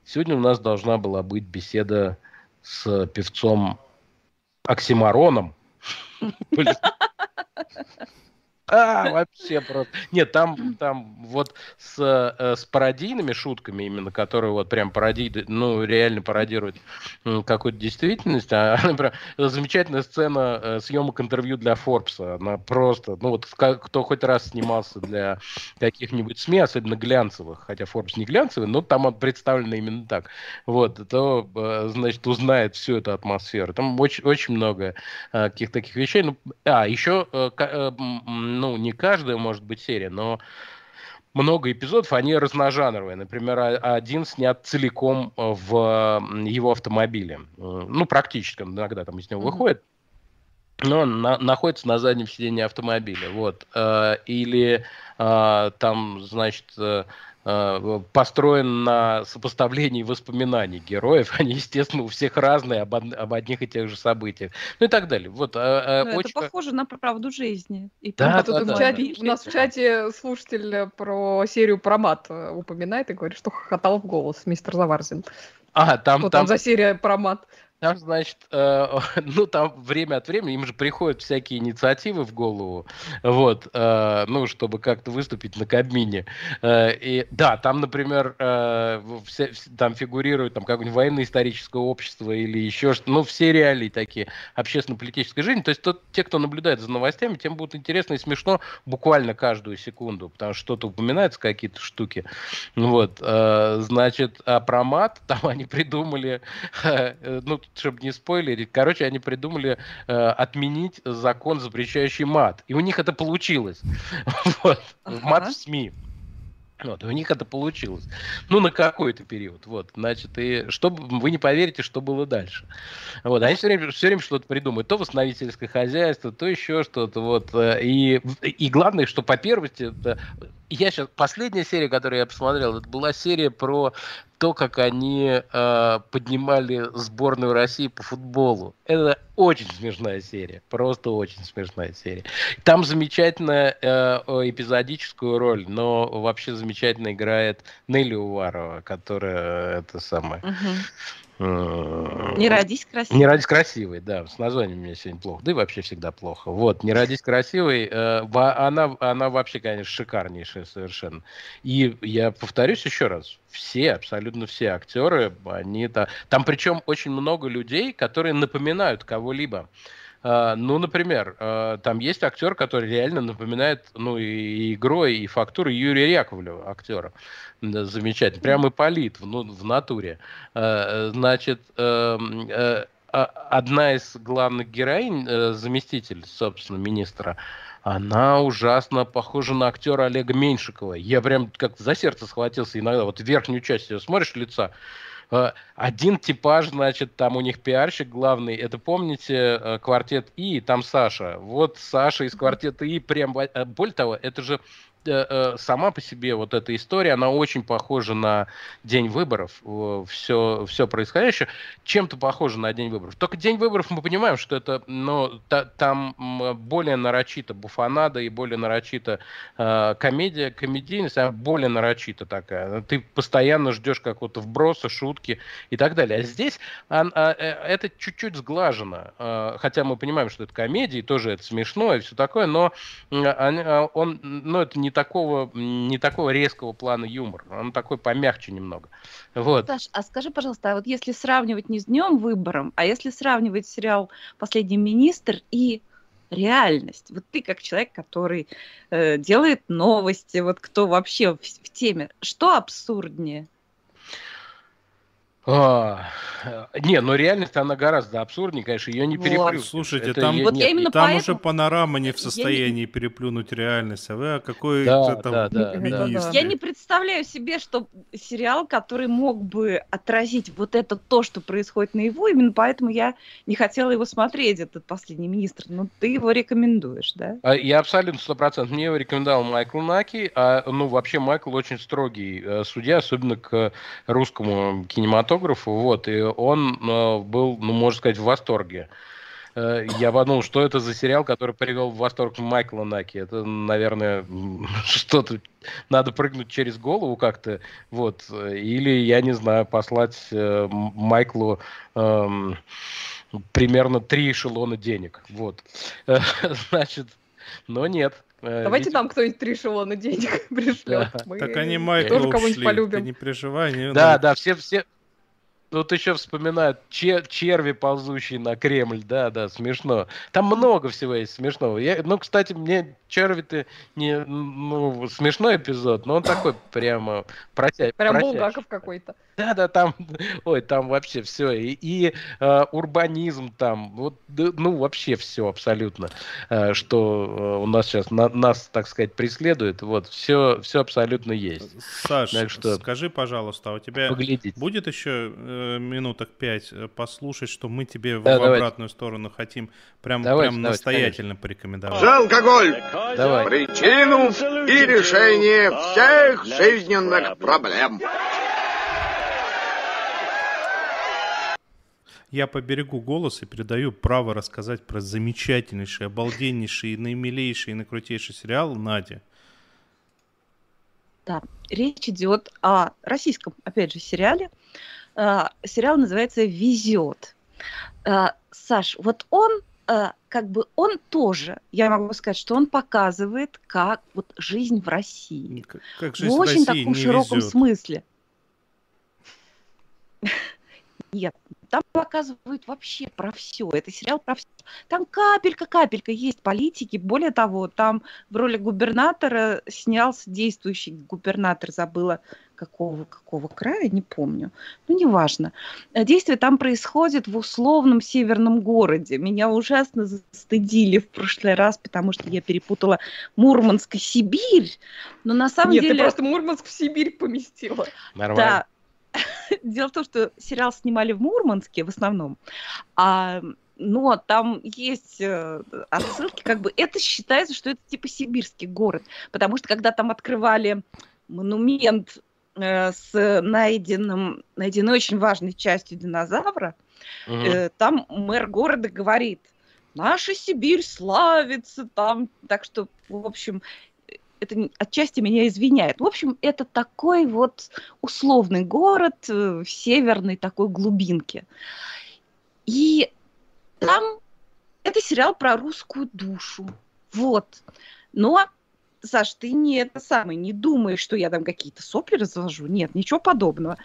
сегодня у нас должна была быть беседа с певцом Оксимароном. А, вообще просто. Нет, там, там вот с, э, с пародийными шутками именно, которые вот прям пародий, ну, реально пародируют какую-то действительность. А, например, замечательная сцена э, съемок интервью для Форбса. Она просто, ну вот кто хоть раз снимался для каких-нибудь СМИ, особенно глянцевых, хотя Форбс не глянцевый, но там он представлен именно так. Вот, то, э, значит, узнает всю эту атмосферу. Там очень, очень много каких-то таких вещей. Ну, а, еще ну, не каждая может быть серия, но много эпизодов, они разножанровые. Например, один снят целиком в его автомобиле. Ну, практически, иногда там из него mm-hmm. выходит. Но он на, находится на заднем сиденье автомобиля. Вот. Э, или э, там, значит, э, Э, построен на сопоставлении воспоминаний героев. Они, естественно, у всех разные об, об одних и тех же событиях. Ну и так далее. Вот, а, ну, очень... Это похоже на правду жизни. И да, да, да, да, У нас в чате слушатель про серию про мат э, упоминает и говорит, что хохотал в голос мистер Заварзин. А, там, что там... там за серия про мат? Там, значит, э, ну, там время от времени им же приходят всякие инициативы в голову, вот, э, ну, чтобы как-то выступить на Кабмине. Э, и, да, там, например, э, все, там фигурирует там какое-нибудь военно-историческое общество или еще что-то, ну, все реалии такие общественно-политической жизни. То есть тот, те, кто наблюдает за новостями, тем будет интересно и смешно буквально каждую секунду, потому что что-то упоминается, какие-то штуки. Вот, э, значит, а про мат там они придумали, э, ну, чтобы не спойлерить, короче, они придумали э, отменить закон, запрещающий мат. И у них это получилось. Вот. Мат в СМИ. Вот, и у них это получилось. Ну, на какой-то период. Вот, значит, и что вы не поверите, что было дальше. Вот, они все время, все время что-то придумают. То восстановительское хозяйство, то еще что-то. Вот, э, и, и главное, что по первости, я сейчас, последняя серия, которую я посмотрел, это была серия про то, как они э, поднимали сборную России по футболу. Это очень смешная серия, просто очень смешная серия. Там замечательная э, эпизодическую роль, но вообще замечательно играет Нелли Уварова, которая это самое. Uh-huh не родись красивой. Не родись красивой, да. С названием меня сегодня плохо. Да и вообще всегда плохо. Вот, не родись красивой. Э, она, она вообще, конечно, шикарнейшая совершенно. И я повторюсь еще раз. Все, абсолютно все актеры, они Там причем очень много людей, которые напоминают кого-либо. Uh, ну, например, uh, там есть актер, который реально напоминает, ну, и игрой, и фактурой Юрия Яковлева, актера замечательно. Прямо Ипполит в, ну, в натуре. Э, значит, эм, э, а, одна из главных героинь, э, заместитель, собственно, министра, она ужасно похожа на актера Олега Меньшикова. Я прям как за сердце схватился иногда. Вот верхнюю часть ее смотришь лица, один типаж, значит, там у них пиарщик главный, это помните квартет И, там Саша. Вот Саша из квартета И, прям, более того, это же Э, э, сама по себе вот эта история, она очень похожа на день выборов, все, все происходящее, чем-то похоже на день выборов. Только день выборов мы понимаем, что это, ну, та, там более нарочито буфанада и более нарочито э, комедия, комедийность, а более нарочито такая. Ты постоянно ждешь какого-то вброса, шутки и так далее. А здесь а, а, это чуть-чуть сглажено, а, хотя мы понимаем, что это комедия, и тоже это смешно и все такое, но а, он, ну, это не такого, не такого резкого плана юмор. Он такой помягче немного. Вот. Саш, а скажи, пожалуйста, а вот если сравнивать не с днем выбором, а если сравнивать сериал «Последний министр» и реальность. Вот ты как человек, который э, делает новости, вот кто вообще в, в теме, что абсурднее? А, не, но реальность она гораздо абсурднее, конечно, ее не переплюнуть. Вот. Слушайте, это там, вот нет, там поэтому... уже панорама не в состоянии не... переплюнуть реальность, а вы а какой да, там да, да, министр? Я не представляю себе, что сериал, который мог бы отразить вот это то, что происходит на его, именно поэтому я не хотела его смотреть, этот последний министр. Но ты его рекомендуешь, да? А, я абсолютно сто процентов. Мне его рекомендовал Майкл Наки, а ну вообще Майкл очень строгий э, судья, особенно к русскому кинематографу кинематографу, вот, и он э, был, ну, можно сказать, в восторге. Э, я подумал, что это за сериал, который привел в восторг Майкла Наки. Это, наверное, что-то надо прыгнуть через голову как-то, вот, или, я не знаю, послать э, Майклу э, примерно три эшелона денег, вот. Значит, но нет, Давайте Ведь... нам кто-нибудь три эшелона денег пришлет. Да. Мы так они Майкла тоже кого-нибудь полюбим. Ты не переживай. Не, да, да, все, все, Тут еще вспоминают чер- черви, ползущие на Кремль, да, да, смешно. Там много всего есть смешного. Я, ну, кстати, мне черви-то не, ну, смешной эпизод, но он такой прямо протя... Прям. Булгаков какой-то. Да, да, там, ой, там вообще все. И, и э, урбанизм там, вот, ну, вообще все абсолютно, э, что э, у нас сейчас на, нас, так сказать, преследует. Вот, все, все абсолютно есть. Саш, так что, скажи, пожалуйста, а у тебя поглядите. будет еще э, минуток пять э, послушать, что мы тебе да, в давайте. обратную сторону хотим прям, давайте, прям давайте, настоятельно конечно. порекомендовать? За алкоголь! Давай. Причину и решение всех жизненных проблем. Я поберегу голос и передаю право рассказать про замечательнейший, обалденнейший, наимилейший и накрутейший сериал Наде. Да, речь идет о российском, опять же, сериале. А, сериал называется «Везет». А, Саш, вот он а, как бы он тоже, я могу сказать, что он показывает, как вот жизнь в России. Как, как жизнь в очень в России таком широком везет. смысле. Нет, там показывают вообще про все. Это сериал про все. Там капелька-капелька есть политики. Более того, там в роли губернатора снялся действующий губернатор, забыла какого, какого края, не помню. Ну, неважно. Действие там происходит в условном северном городе. Меня ужасно стыдили в прошлый раз, потому что я перепутала Мурманск и Сибирь. Но на самом Нет, деле... Нет, ты просто Мурманск в Сибирь поместила. Нормально. Да, Дело в том, что сериал снимали в Мурманске в основном, а но там есть э, отсылки, как бы это считается, что это типа сибирский город, потому что когда там открывали монумент э, с найденным, найденной очень важной частью динозавра, угу. э, там мэр города говорит, наша Сибирь славится там, так что, в общем, это отчасти меня извиняет. В общем, это такой вот условный город э, в северной такой глубинке. И там это сериал про русскую душу. Вот. Но, Саш, ты не это самое, не думаешь, что я там какие-то сопли развожу. Нет, ничего подобного.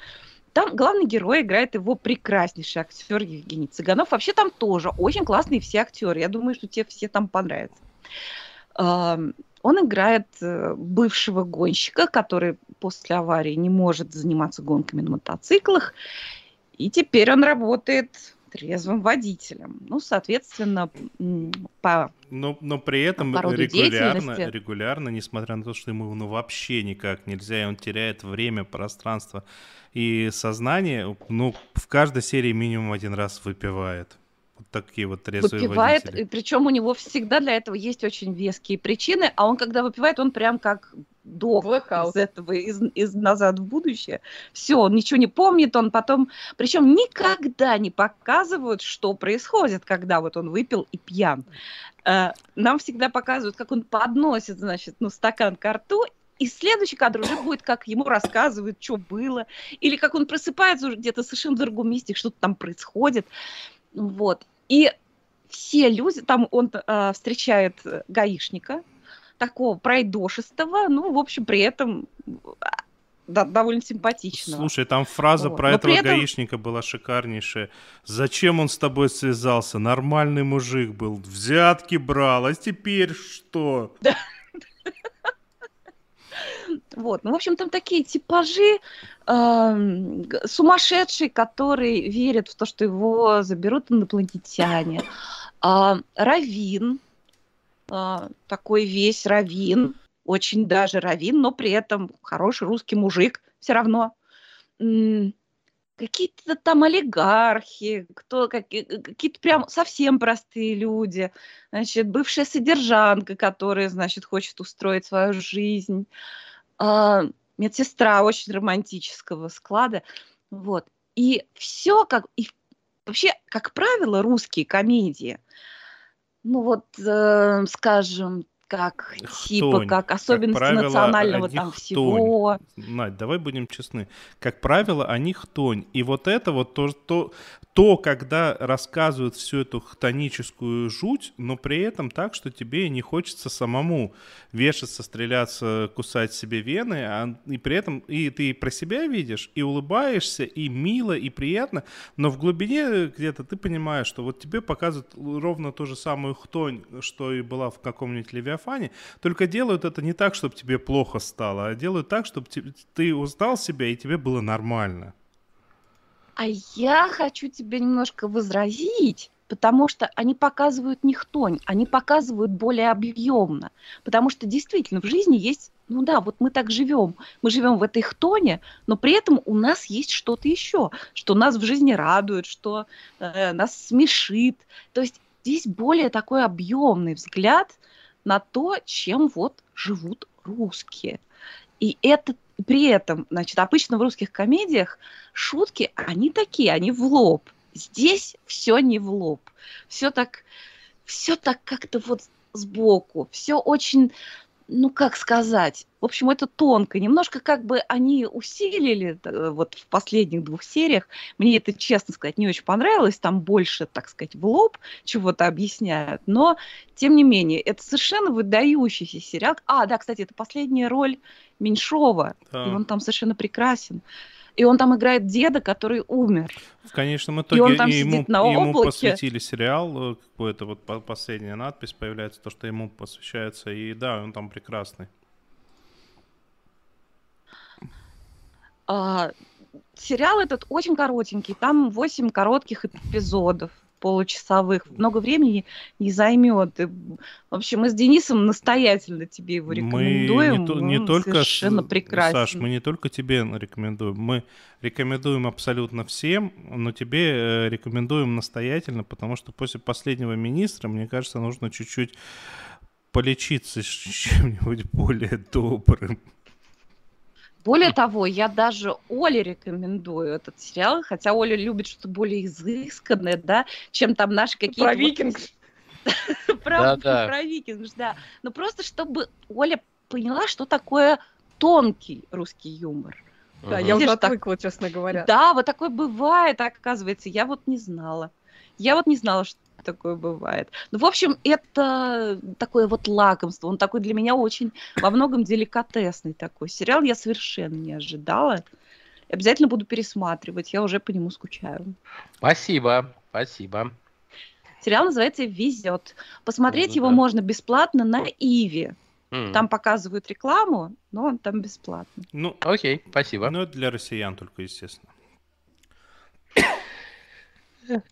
Там главный герой играет его прекраснейший актер Евгений Цыганов. Вообще там тоже очень классные все актеры. Я думаю, что тебе все там понравятся. Он играет э, бывшего гонщика, который после аварии не может заниматься гонками на мотоциклах. И теперь он работает трезвым водителем. Ну, соответственно, по но, но при этом регулярно, регулярно, несмотря на то, что ему ну, вообще никак нельзя, и он теряет время, пространство и сознание, ну, в каждой серии минимум один раз выпивает. Такие вот трезвые выпивает, водители. Причем у него всегда для этого есть очень веские причины, а он когда выпивает, он прям как док из этого, из, из «Назад в будущее». Все, он ничего не помнит, он потом... Причем никогда не показывают, что происходит, когда вот он выпил и пьян. Э, нам всегда показывают, как он подносит, значит, ну, стакан к рту, и следующий кадр уже будет, как ему рассказывают, что было, или как он просыпается уже где-то совершенно в другом месте, что-то там происходит. Вот. И все люди, там он э, встречает гаишника, такого пройдошистого, ну, в общем, при этом да, довольно симпатичного. Слушай, там фраза вот. про Но этого этом... гаишника была шикарнейшая. Зачем он с тобой связался? Нормальный мужик был, взятки брал, а теперь что? Вот, ну, в общем, там такие типажи э, сумасшедшие, которые верят в то, что его заберут инопланетяне. Э, Равин, а, такой весь равин, очень даже равин, но при этом хороший русский мужик все равно. Какие-то там олигархи, кто, какие-то прям совсем простые люди, значит, бывшая содержанка, которая, значит, хочет устроить свою жизнь, медсестра очень романтического склада, вот. И все как, и вообще, как правило, русские комедии – ну вот, э, скажем, как типа, как особенности как правило, национального там хтонь. всего. Надь, давай будем честны. Как правило, они хтонь. И вот это вот то, то, то, когда рассказывают всю эту хтоническую жуть, но при этом так, что тебе не хочется самому вешаться, стреляться, кусать себе вены, а, и при этом и ты про себя видишь, и улыбаешься, и мило, и приятно, но в глубине где-то ты понимаешь, что вот тебе показывают ровно ту же самую хтонь, что и была в каком-нибудь Левиафане, только делают это не так, чтобы тебе плохо стало, а делают так, чтобы ты узнал себя, и тебе было нормально. А я хочу тебе немножко возразить, потому что они показывают не хтонь, они показывают более объемно. Потому что действительно в жизни есть, ну да, вот мы так живем, мы живем в этой хтоне, но при этом у нас есть что-то еще, что нас в жизни радует, что э, нас смешит. То есть здесь более такой объемный взгляд на то, чем вот живут русские. И это при этом, значит, обычно в русских комедиях шутки, они такие, они в лоб. Здесь все не в лоб. Все так, все так как-то вот сбоку. Все очень, ну как сказать, в общем, это тонко. Немножко как бы они усилили э, вот в последних двух сериях. Мне это, честно сказать, не очень понравилось. Там больше, так сказать, в лоб чего-то объясняют. Но, тем не менее, это совершенно выдающийся сериал. А, да, кстати, это последняя роль Меньшова. Да. И он там совершенно прекрасен. И он там играет деда, который умер. В конечном итоге и он там ему, на ему посвятили сериал, э, какой-то вот последняя надпись появляется, то, что ему посвящается, и да, он там прекрасный. А, сериал этот очень коротенький, там 8 коротких эпизодов получасовых, много времени не займет. в общем, мы с Денисом настоятельно тебе его рекомендуем. Мы не, не только совершенно прекрасен. Саш, мы не только тебе рекомендуем, мы рекомендуем абсолютно всем, но тебе э, рекомендуем настоятельно, потому что после последнего министра, мне кажется, нужно чуть-чуть полечиться чем-нибудь более добрым. Более того, я даже Оле рекомендую этот сериал, хотя Оля любит что-то более изысканное, да, чем там наши какие-то... Про викинг. Про викинг, да. Но просто чтобы Оля поняла, что такое тонкий русский юмор. Да, я уже отвыкла, честно говоря. Да, вот такое бывает, оказывается. Я вот не знала. Я вот не знала, что такое бывает. Ну, в общем, это такое вот лакомство. Он такой для меня очень во многом деликатесный такой сериал. Я совершенно не ожидала. Обязательно буду пересматривать. Я уже по нему скучаю. Спасибо, спасибо. Сериал называется «Везет». Посмотреть ну, его да. можно бесплатно на Иви. Mm. Там показывают рекламу, но он там бесплатно. Ну, окей, спасибо. Ну, это для россиян только, естественно.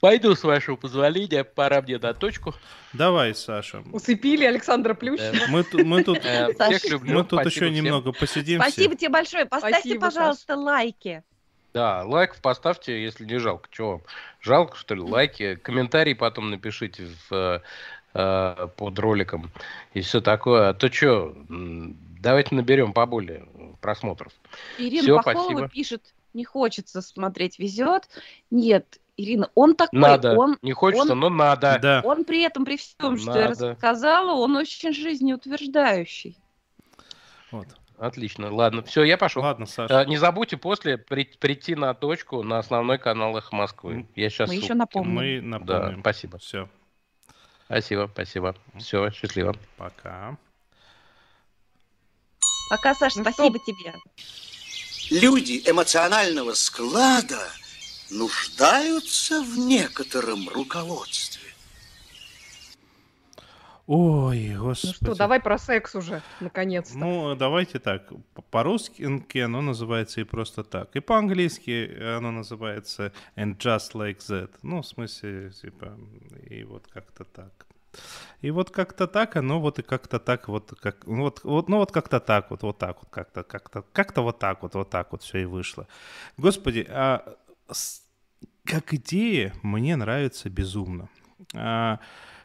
Пойду, с вашего позволения, пора мне на точку. Давай, Саша. Усыпили Александра Плющева. Мы, мы тут, э, мы тут еще немного посидим. Спасибо тебе большое. Поставьте, пожалуйста, лайки. Да, лайк поставьте, если не жалко. Чего вам? Жалко, что ли? Лайки, комментарии потом напишите в, э, под роликом и все такое. А то что, давайте наберем поболее просмотров. Ирина все, Пахолова спасибо. пишет, не хочется смотреть, везет. Нет, Ирина, он такой, надо. он... Не хочется, он, но надо. Да. Он при этом, при всем, что надо. я рассказала, он очень жизнеутверждающий. Вот. Отлично. Ладно, все, я пошел. Ладно, Саша. А, не забудьте после при, прийти на точку на основной канал их Москвы. Я сейчас. Мы еще напомним. Мы напомним. Да, спасибо. Все. Спасибо, спасибо. Все, счастливо. Пока. Пока, Саша, ну, спасибо что? тебе. Люди эмоционального склада нуждаются в некотором руководстве. Ой, господи. Ну что, давай про секс уже, наконец-то. Ну, давайте так. По-русски оно называется и просто так. И по-английски оно называется and just like that. Ну, в смысле, типа, и вот как-то так. И вот как-то так, оно вот и как-то так, вот как, ну вот, вот, ну вот как-то так, вот, вот так вот, как-то, как-то, как-то вот так вот, вот так вот все и вышло. Господи, а как идея мне нравится безумно. А,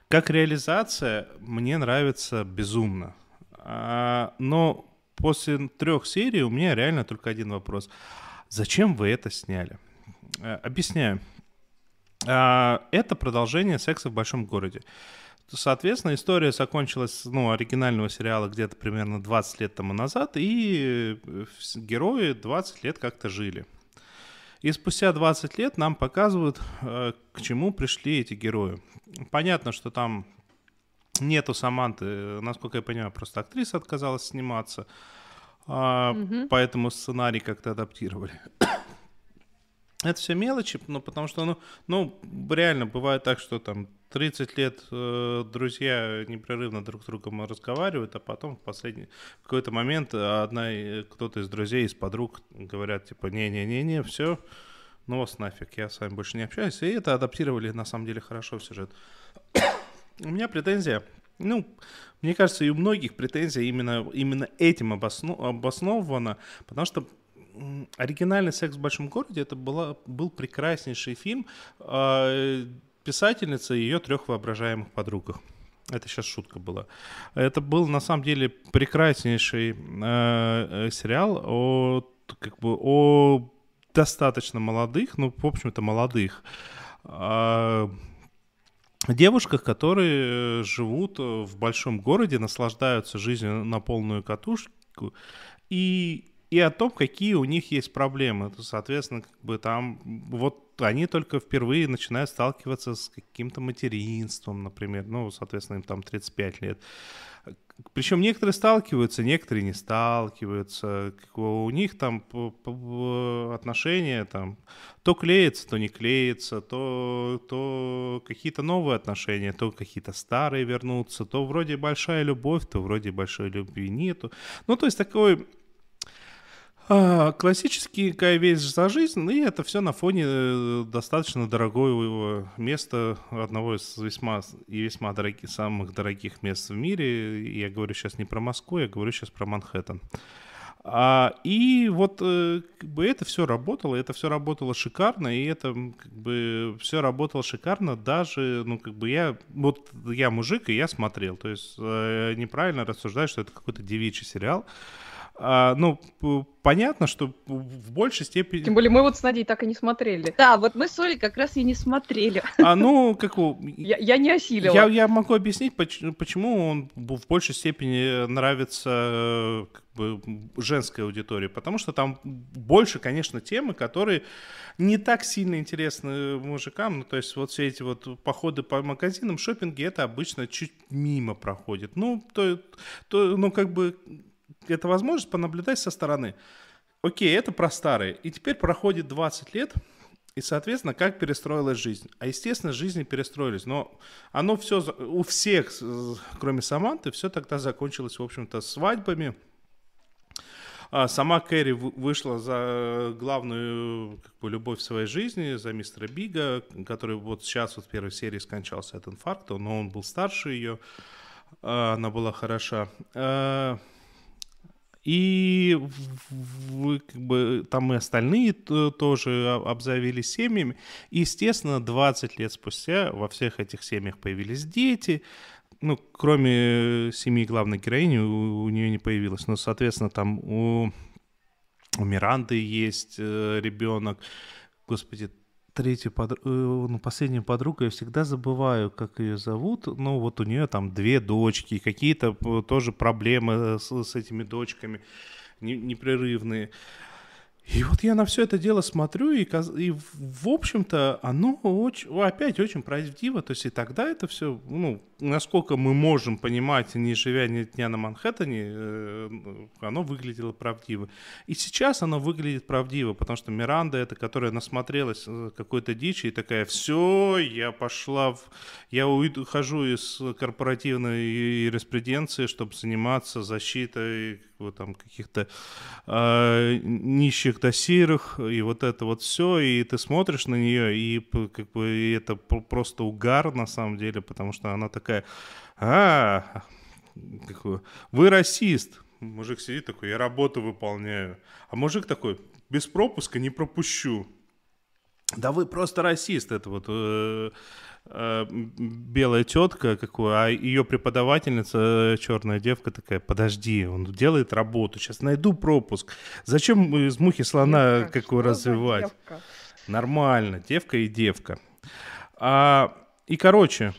как реализация мне нравится безумно. А, но после трех серий у меня реально только один вопрос. Зачем вы это сняли? А, объясняю. А, это продолжение секса в большом городе. Соответственно, история закончилась, ну, оригинального сериала где-то примерно 20 лет тому назад, и э, герои 20 лет как-то жили. И спустя 20 лет нам показывают, э, к чему пришли эти герои. Понятно, что там нету Саманты, насколько я понимаю, просто актриса отказалась сниматься, угу. поэтому сценарий как-то адаптировали. Это все мелочи, ну, потому что, ну, ну, реально бывает так, что там 30 лет э, друзья непрерывно друг с другом разговаривают, а потом в последний в какой-то момент одна кто-то из друзей, из подруг говорят типа не-не-не-не, все, ну вас нафиг, я с вами больше не общаюсь. И это адаптировали на самом деле хорошо в сюжет. у меня претензия, ну, мне кажется, и у многих претензия именно, именно этим обоснов, обоснована, потому что оригинальный «Секс в большом городе» это была, был прекраснейший фильм, э, писательница и ее трех воображаемых подругах. Это сейчас шутка была. Это был на самом деле прекраснейший э, э, сериал о как бы о достаточно молодых, ну в общем-то молодых э, девушках, которые живут в большом городе, наслаждаются жизнью на полную катушку и и о том, какие у них есть проблемы. Соответственно, как бы там вот они только впервые начинают сталкиваться с каким-то материнством, например. Ну, соответственно, им там 35 лет. Причем некоторые сталкиваются, некоторые не сталкиваются. У них там отношения там то клеятся, то не клеятся, то, то какие-то новые отношения, то какие-то старые вернутся, то вроде большая любовь, то вроде большой любви нету. Ну, то есть такой а, классическая вещь за жизнь, и это все на фоне э, достаточно дорогого места, одного из весьма и весьма дорогих, самых дорогих мест в мире. Я говорю сейчас не про Москву, я говорю сейчас про Манхэттен. А, и вот э, как бы это все работало, это все работало шикарно, и это как бы все работало шикарно даже, ну как бы я, вот я мужик, и я смотрел, то есть э, неправильно рассуждаю, что это какой-то девичий сериал, а, ну, понятно, что в большей степени... Тем более мы вот с Надей так и не смотрели. Да, вот мы с Олей как раз и не смотрели. А ну, как я, я не осилила. Я, я могу объяснить, почему он в большей степени нравится как бы, женской аудитории. Потому что там больше, конечно, темы, которые не так сильно интересны мужикам. Ну, то есть вот все эти вот походы по магазинам, шопинги, это обычно чуть мимо проходит. Ну, то, то ну, как бы это возможность понаблюдать со стороны. Окей, это про старые. И теперь проходит 20 лет, и, соответственно, как перестроилась жизнь. А, естественно, жизни перестроились. Но оно все, у всех, кроме Саманты, все тогда закончилось, в общем-то, свадьбами. А сама Кэрри вышла за главную как бы, любовь в своей жизни, за мистера Бига, который вот сейчас вот в первой серии скончался от инфаркта, но он был старше ее, а, она была хороша. И в, как бы, там и остальные тоже обзавелись семьями. И, естественно, 20 лет спустя во всех этих семьях появились дети. Ну, кроме семьи главной героини, у, у нее не появилось. Но, соответственно, там у, у Миранды есть э, ребенок. Господи, третью подругу, э, ну, последнюю подругу, я всегда забываю, как ее зовут. Ну, вот у нее там две дочки, какие-то э, тоже проблемы с, с этими дочками непрерывные. И вот я на все это дело смотрю, и, и в общем-то, оно очень, опять очень правдиво. То есть и тогда это все, ну, насколько мы можем понимать, не живя ни дня на Манхэттене, э, оно выглядело правдиво. И сейчас оно выглядит правдиво, потому что Миранда, это которая насмотрелась э, какой-то дичи, и такая, все, я пошла, в... я ухожу из корпоративной юриспруденции, чтобы заниматься защитой там, каких-то э, нищих до серых, и вот это вот все, и ты смотришь на нее, и как бы и это просто угар на самом деле, потому что она такая, а, вы расист. Мужик сидит такой, я работу выполняю. А мужик такой, без пропуска не пропущу. Да вы просто расист, это вот э, э, белая тетка, какую, а ее преподавательница, э, черная девка такая, подожди, он делает работу, сейчас найду пропуск. Зачем из мухи слона девка, какую развивать? Девка? Нормально, девка и девка. А, и, короче,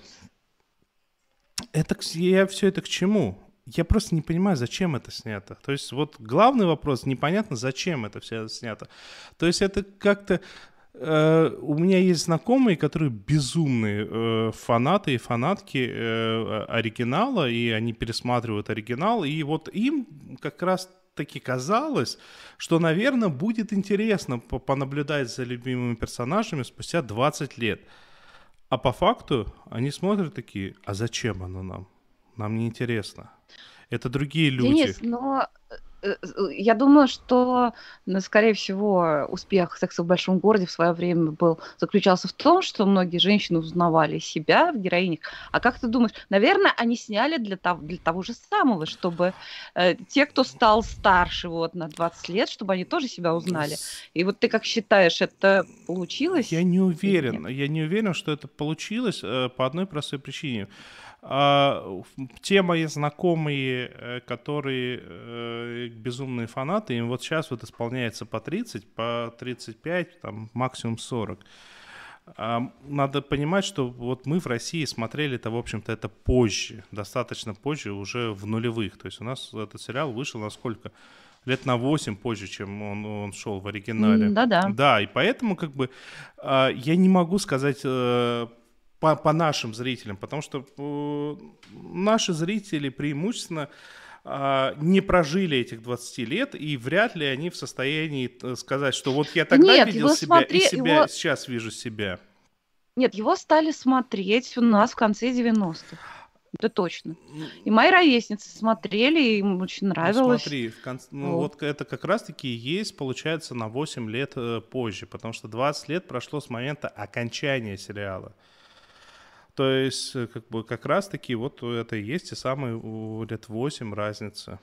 это, я все это к чему? Я просто не понимаю, зачем это снято. То есть вот главный вопрос, непонятно, зачем это все снято. То есть это как-то у меня есть знакомые, которые безумные э, фанаты и фанатки э, оригинала, и они пересматривают оригинал, и вот им как раз таки казалось, что, наверное, будет интересно понаблюдать за любимыми персонажами спустя 20 лет. А по факту они смотрят такие, а зачем оно нам? Нам не интересно. Это другие люди. Денис, но Э, я думаю, что, скорее всего, успех секса в большом городе в свое время был заключался в том, что многие женщины узнавали себя в героинях. А как ты думаешь, наверное, они сняли для того, для того же самого, чтобы э, те, кто стал старше вот на 20 лет, чтобы они тоже себя узнали. И вот ты как считаешь, это получилось? Я не уверен. Я не уверен, что это получилось э, по одной простой причине. А, те мои знакомые, э, которые э, безумные фанаты, им вот сейчас вот исполняется по 30, по 35, там максимум 40. А, надо понимать, что вот мы в России смотрели это, в общем-то, это позже, достаточно позже, уже в нулевых. То есть у нас этот сериал вышел на сколько? лет на 8 позже, чем он, он шел в оригинале. Да-да. Да, и поэтому как бы а, я не могу сказать э, по, по нашим зрителям, потому что э, наши зрители преимущественно э, не прожили этих 20 лет, и вряд ли они в состоянии э, сказать, что вот я тогда Нет, видел себя смотри, и себя его... сейчас вижу себя. Нет, его стали смотреть у нас в конце 90-х. Это точно. И мои ровесницы смотрели, им очень ну, нравилось. Ну, смотри, в конце, ну, вот. вот это как раз-таки есть, получается, на 8 лет э, позже, потому что 20 лет прошло с момента окончания сериала. То есть, э, как бы, как раз-таки вот это и есть и самые лет 8 разница.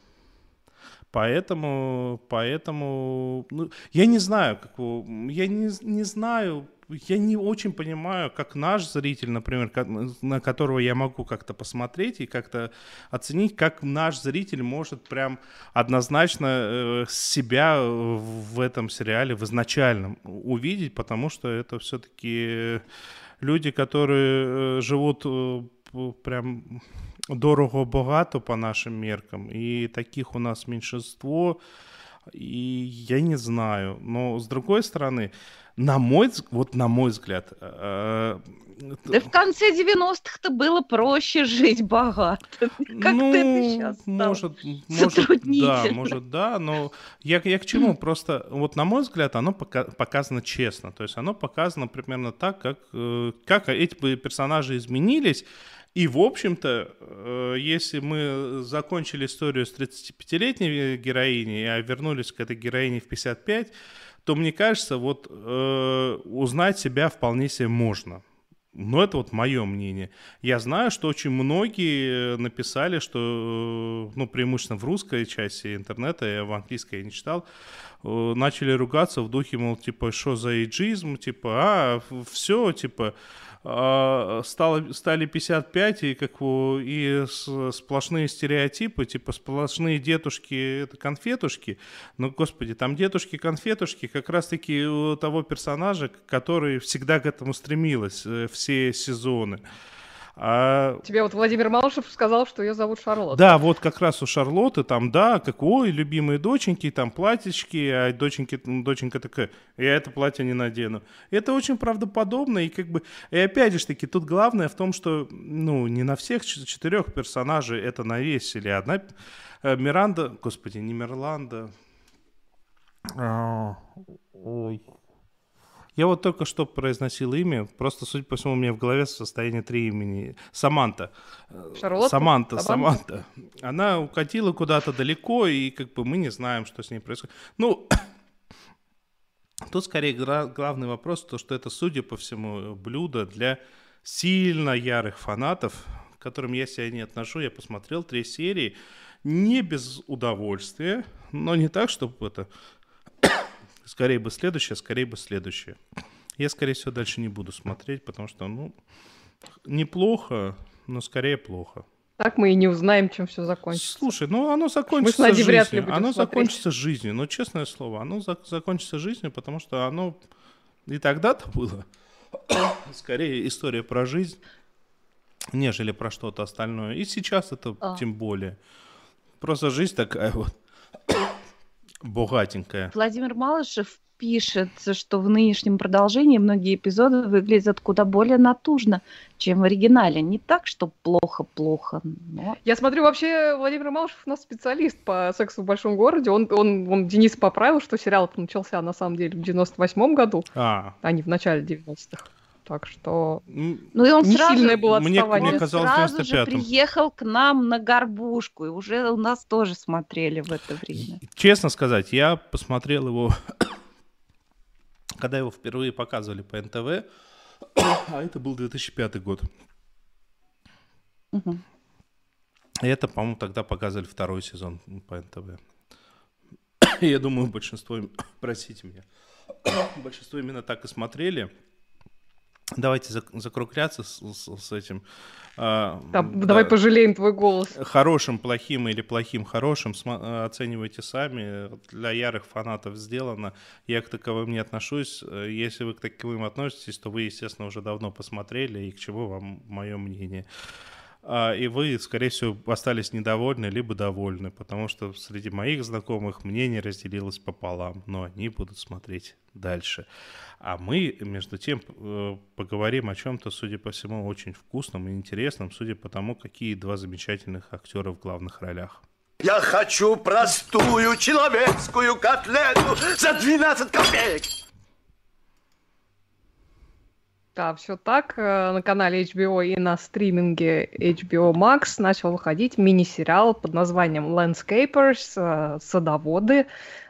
Поэтому, поэтому, ну, я не знаю, как, я не, не знаю, я не очень понимаю, как наш зритель, например, на которого я могу как-то посмотреть и как-то оценить, как наш зритель может прям однозначно э, себя в этом сериале в изначальном увидеть, потому что это все-таки люди, которые э, живут э, прям дорого-богато по нашим меркам, и таких у нас меньшинство, и я не знаю. Но с другой стороны, на мой, вот на мой взгляд, э, да в конце 90-х-то было проще жить богато. Как ну, это сейчас может, может, да, может, да, но я, я к чему? Просто, вот на мой взгляд, оно пока, показано честно. То есть оно показано примерно так, как, э, как эти персонажи изменились, и, в общем-то, э, если мы закончили историю с 35-летней героиней, а вернулись к этой героине в 55, то, мне кажется, вот э, узнать себя вполне себе можно ну, это вот мое мнение. Я знаю, что очень многие написали, что, ну, преимущественно в русской части интернета, я в английской не читал, э, начали ругаться в духе, мол, типа, что за эйджизм, типа, а, все, типа, стало, стали 55, и, как, и сплошные стереотипы, типа сплошные дедушки, это конфетушки. Но, господи, там дедушки-конфетушки как раз-таки у того персонажа, который всегда к этому стремилась э, все сезоны. А... Тебе вот Владимир Малышев сказал, что ее зовут Шарлотта. Да, вот как раз у Шарлотты там, да, как, ой, любимые доченьки, там платьички, а доченьки, доченька такая, я это платье не надену. Это очень правдоподобно, и как бы, и опять же таки, тут главное в том, что, ну, не на всех четырех персонажей это навесили. Одна э, Миранда, господи, не Мирланда, а, ой, я вот только что произносил имя, просто, судя по всему, у меня в голове состояние три имени. Саманта. Шарлотта? Саманта, Саманта. Она укатила куда-то далеко, и как бы мы не знаем, что с ней происходит. Ну, тут скорее главный вопрос, то, что это, судя по всему, блюдо для сильно ярых фанатов, к которым я себя не отношу. Я посмотрел три серии, не без удовольствия, но не так, чтобы это Скорее бы следующее, скорее бы следующее. Я, скорее всего, дальше не буду смотреть, потому что, ну, неплохо, но скорее плохо. Так мы и не узнаем, чем все закончится. Слушай, ну оно закончится мы жизнью. Вряд ли оно смотреть. закончится жизнью. Ну, честное слово, оно за- закончится жизнью, потому что оно и тогда-то было скорее история про жизнь, нежели про что-то остальное. И сейчас это а. тем более. Просто жизнь такая вот. Богатенькая. Владимир Малышев пишет, что в нынешнем продолжении многие эпизоды выглядят куда более натужно, чем в оригинале. Не так, что плохо-плохо, но... Я смотрю, вообще Владимир Малышев у нас специалист по сексу в большом городе. Он, он, он Денис поправил, что сериал начался на самом деле в 98 году, а, а не в начале 90-х. Так что ну и он не сразу, сильное было мне, мне казалось, сразу же приехал к нам на горбушку, и уже у нас тоже смотрели в это время. Честно сказать, я посмотрел его, когда его впервые показывали по НТВ, а это был 2005 год. Угу. И это, по-моему, тогда показывали второй сезон по НТВ. Я думаю, большинство, простите меня, большинство именно так и смотрели. Давайте закругляться с, с, с этим. А, да, да, давай пожалеем твой голос. Хорошим, плохим или плохим, хорошим оценивайте сами. Для ярых фанатов сделано. Я к таковым не отношусь. Если вы к таковым относитесь, то вы, естественно, уже давно посмотрели, и к чему вам мое мнение. А, и вы, скорее всего, остались недовольны, либо довольны, потому что среди моих знакомых мнение разделилось пополам, но они будут смотреть дальше. А мы, между тем, э, поговорим о чем-то, судя по всему, очень вкусном и интересном, судя по тому, какие два замечательных актера в главных ролях. Я хочу простую человеческую котлету за 12 копеек. Да, все так. Э, на канале HBO и на стриминге HBO Max начал выходить мини-сериал под названием Landscapers, э, садоводы.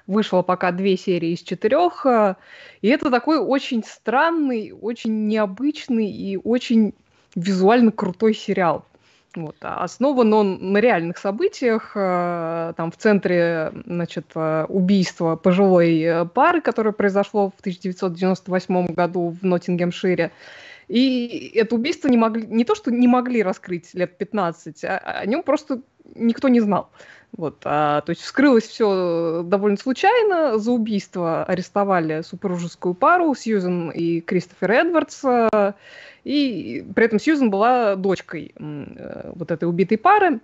Вышло пока две серии из четырех. Э, и это такой очень странный, очень необычный и очень визуально крутой сериал. Вот. А основан он на реальных событиях. Э, там в центре значит, э, убийства пожилой э, пары, которое произошло в 1998 году в Ноттингемшире. И это убийство не могли, не то, что не могли раскрыть лет 15, а о нем просто никто не знал. Вот, а, то есть вскрылось все довольно случайно. За убийство арестовали супружескую пару Сьюзен и Кристофер Эдвардс. И при этом Сьюзен была дочкой э, вот этой убитой пары.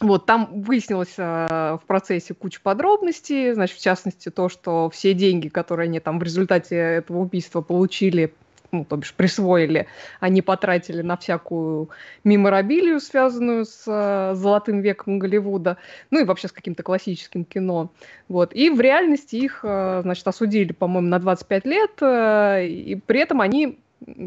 Вот, там выяснилось э, в процессе куча подробностей, значит, в частности, то, что все деньги, которые они там в результате этого убийства получили, ну, то бишь присвоили, они потратили на всякую меморабилию, связанную с э, золотым веком Голливуда, ну и вообще с каким-то классическим кино. Вот. И в реальности их, э, значит, осудили, по-моему, на 25 лет, э, и при этом они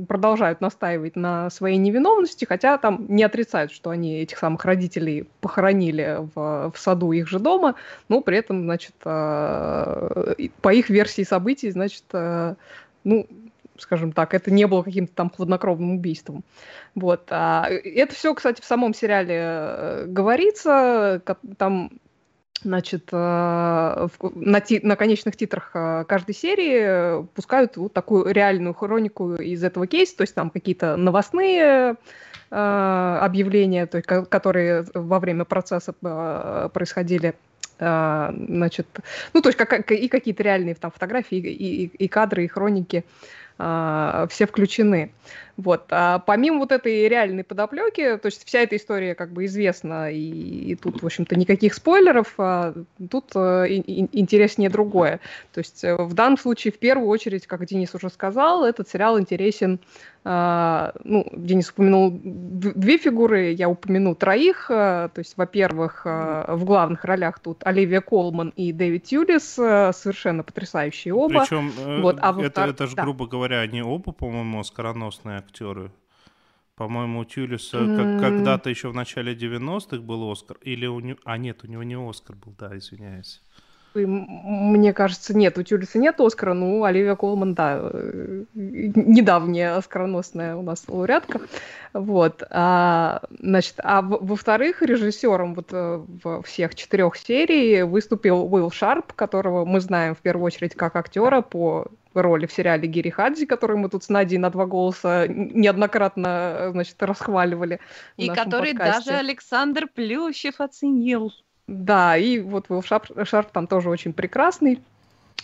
продолжают настаивать на своей невиновности, хотя там не отрицают, что они этих самых родителей похоронили в, в саду их же дома, но при этом, значит, э, по их версии событий, значит, э, ну, скажем так, это не было каким-то там хладнокровным убийством. Вот. А это все, кстати, в самом сериале э, говорится, там значит, на, ти- на конечных титрах каждой серии пускают вот такую реальную хронику из этого кейса, то есть там какие-то новостные объявления, то есть, которые во время процесса происходили значит, ну, то есть как, и какие-то реальные там фотографии, и, и, и кадры, и хроники, все включены. Вот. А помимо вот этой реальной подоплеки, то есть вся эта история как бы известна, и, и тут, в общем-то, никаких спойлеров, а тут а, и, и, интереснее другое. То есть э, в данном случае, в первую очередь, как Денис уже сказал, этот сериал интересен а, ну, Денис упомянул две фигуры, я упомяну троих. А, то есть, во-первых, а, в главных ролях тут Оливия Колман и Дэвид Тюлис, совершенно потрясающие оба. Причем, э, вот, а это, это же, да. грубо говоря, они оба, по-моему, оскароносные актеры. По-моему, у Тюлиса mm. как, когда-то еще в начале 90-х был Оскар. Или у него... А, нет, у него не Оскар был, да, извиняюсь. Мне кажется, нет, у Тюлиса нет Оскара, ну, Оливия Колман, да, э, недавняя оскароносная у нас лауреатка. Вот. А, значит, а во-вторых, режиссером вот э, во всех четырех серий выступил Уилл Шарп, которого мы знаем в первую очередь как актера по роли в сериале Гири Хадзи, который мы тут с Надей на два голоса неоднократно, э, значит, расхваливали. И который подкасте. даже Александр Плющев оценил. Да, и вот Уилл Шарп, Шарп там тоже очень прекрасный.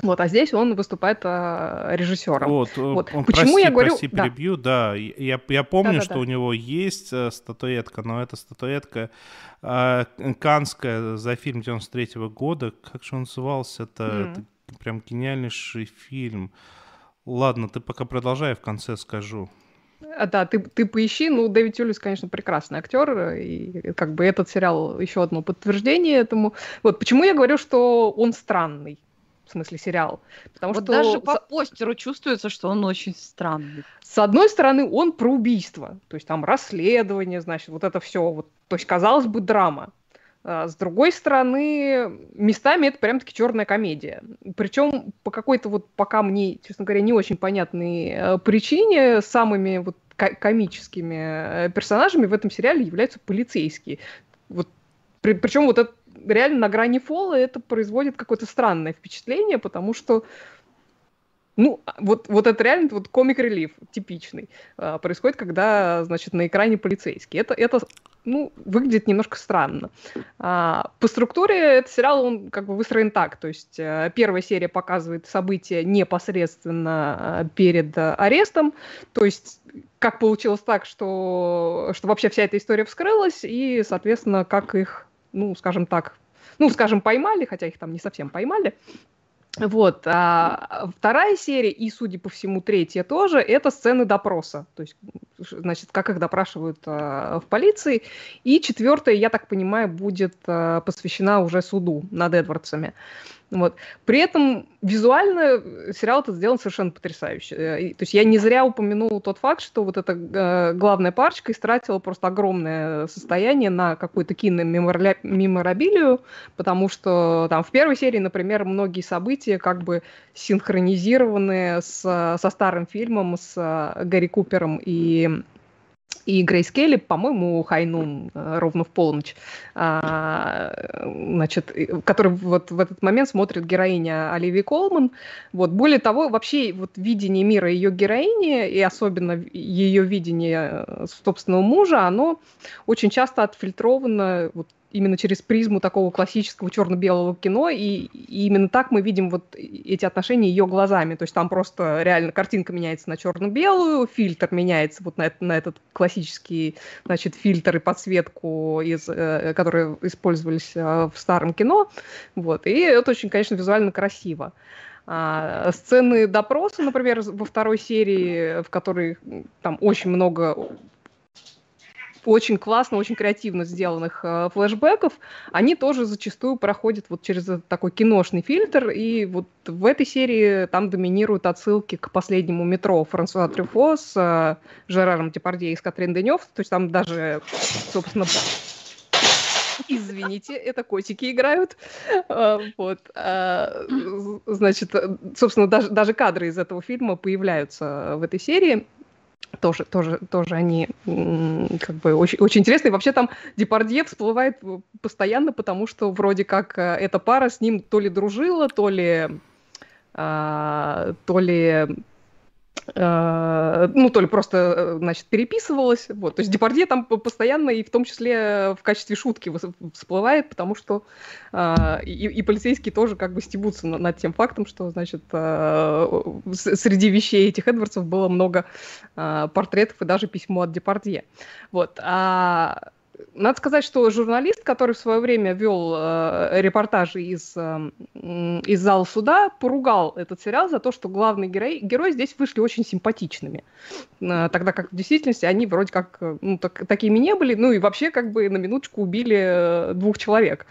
Вот, а здесь он выступает а, режиссером. Вот, э, вот. Он, Почему прости, я говорю? Прости, да. перебью, да. Я, я помню, да, да, что у него есть э, статуэтка, но эта статуэтка э, канская за фильм 93 -го года. Как же он назывался? Это, mm. Прям гениальнейший фильм. Ладно, ты пока продолжай, в конце скажу. А, да, ты, ты поищи. Ну, Дэвид Тюлис, конечно, прекрасный актер, и как бы этот сериал еще одно подтверждение этому. Вот почему я говорю, что он странный в смысле сериал. Потому вот что даже по постеру чувствуется, что он очень странный. С одной стороны, он про убийство, то есть там расследование, значит, вот это все, вот, то есть казалось бы драма. А с другой стороны, местами это прям-таки черная комедия. Причем по какой-то вот пока мне, честно говоря, не очень понятной э, причине самыми вот комическими э, персонажами в этом сериале являются полицейские. Вот, при, причем вот это реально на грани фола это производит какое-то странное впечатление, потому что ну, вот, вот это реально вот комик-релив типичный а, происходит, когда, значит, на экране полицейский. Это, это ну, выглядит немножко странно. А, по структуре этот сериал, он как бы выстроен так, то есть а, первая серия показывает события непосредственно а, перед а, арестом, то есть как получилось так, что, что вообще вся эта история вскрылась, и, соответственно, как их, ну, скажем так, ну, скажем, поймали, хотя их там не совсем поймали, вот. А вторая серия, и, судя по всему, третья тоже, это сцены допроса. То есть, значит, как их допрашивают а, в полиции. И четвертая, я так понимаю, будет а, посвящена уже суду над Эдвардсами. Вот. При этом визуально сериал этот сделан совершенно потрясающе. Э, то есть я не зря упомянул тот факт, что вот эта э, главная парочка истратила просто огромное состояние на какую-то киномеморабилию, потому что там в первой серии, например, многие события как бы синхронизированы с, со старым фильмом, с э, Гарри Купером и и Грейс Келли, по-моему, Хайнун э, ровно в полночь, а, значит, который вот в этот момент смотрит героиня Оливии Колман. Вот. Более того, вообще вот видение мира ее героини, и особенно ее видение э, собственного мужа, оно очень часто отфильтровано вот именно через призму такого классического черно-белого кино, и, и именно так мы видим вот эти отношения ее глазами. То есть там просто реально картинка меняется на черно-белую, фильтр меняется вот на, на этот классический, значит, фильтр и подсветку, из, э, которые использовались э, в старом кино. Вот. И это очень, конечно, визуально красиво. А, сцены допроса, например, во второй серии, в которой там очень много очень классно, очень креативно сделанных э, флешбеков, они тоже зачастую проходят вот через такой киношный фильтр, и вот в этой серии там доминируют отсылки к последнему метро Франсуа Трюфо с э, Жераром Депардье и с Катрин Денев, то есть там даже, собственно, Извините. это котики играют. А, вот. А, значит, собственно, даже, даже кадры из этого фильма появляются в этой серии тоже, тоже, тоже они как бы очень, очень интересные. Вообще там Депардье всплывает постоянно, потому что вроде как э, эта пара с ним то ли дружила, то ли, а, то ли Э, ну, то ли просто, э, значит, переписывалась, вот, то есть Депардье там постоянно и в том числе в качестве шутки всплывает, потому что э, и, и полицейские тоже как бы стебутся над тем фактом, что, значит, среди вещей этих Эдвардсов было много портретов и даже письмо от Депардье, вот, а надо сказать, что журналист, который в свое время вел э, репортажи из, э, из зала суда, поругал этот сериал за то, что главные герои, герои здесь вышли очень симпатичными. Э, тогда как в действительности они вроде как э, ну, так, такими не были, ну и вообще как бы на минуточку убили э, двух человек.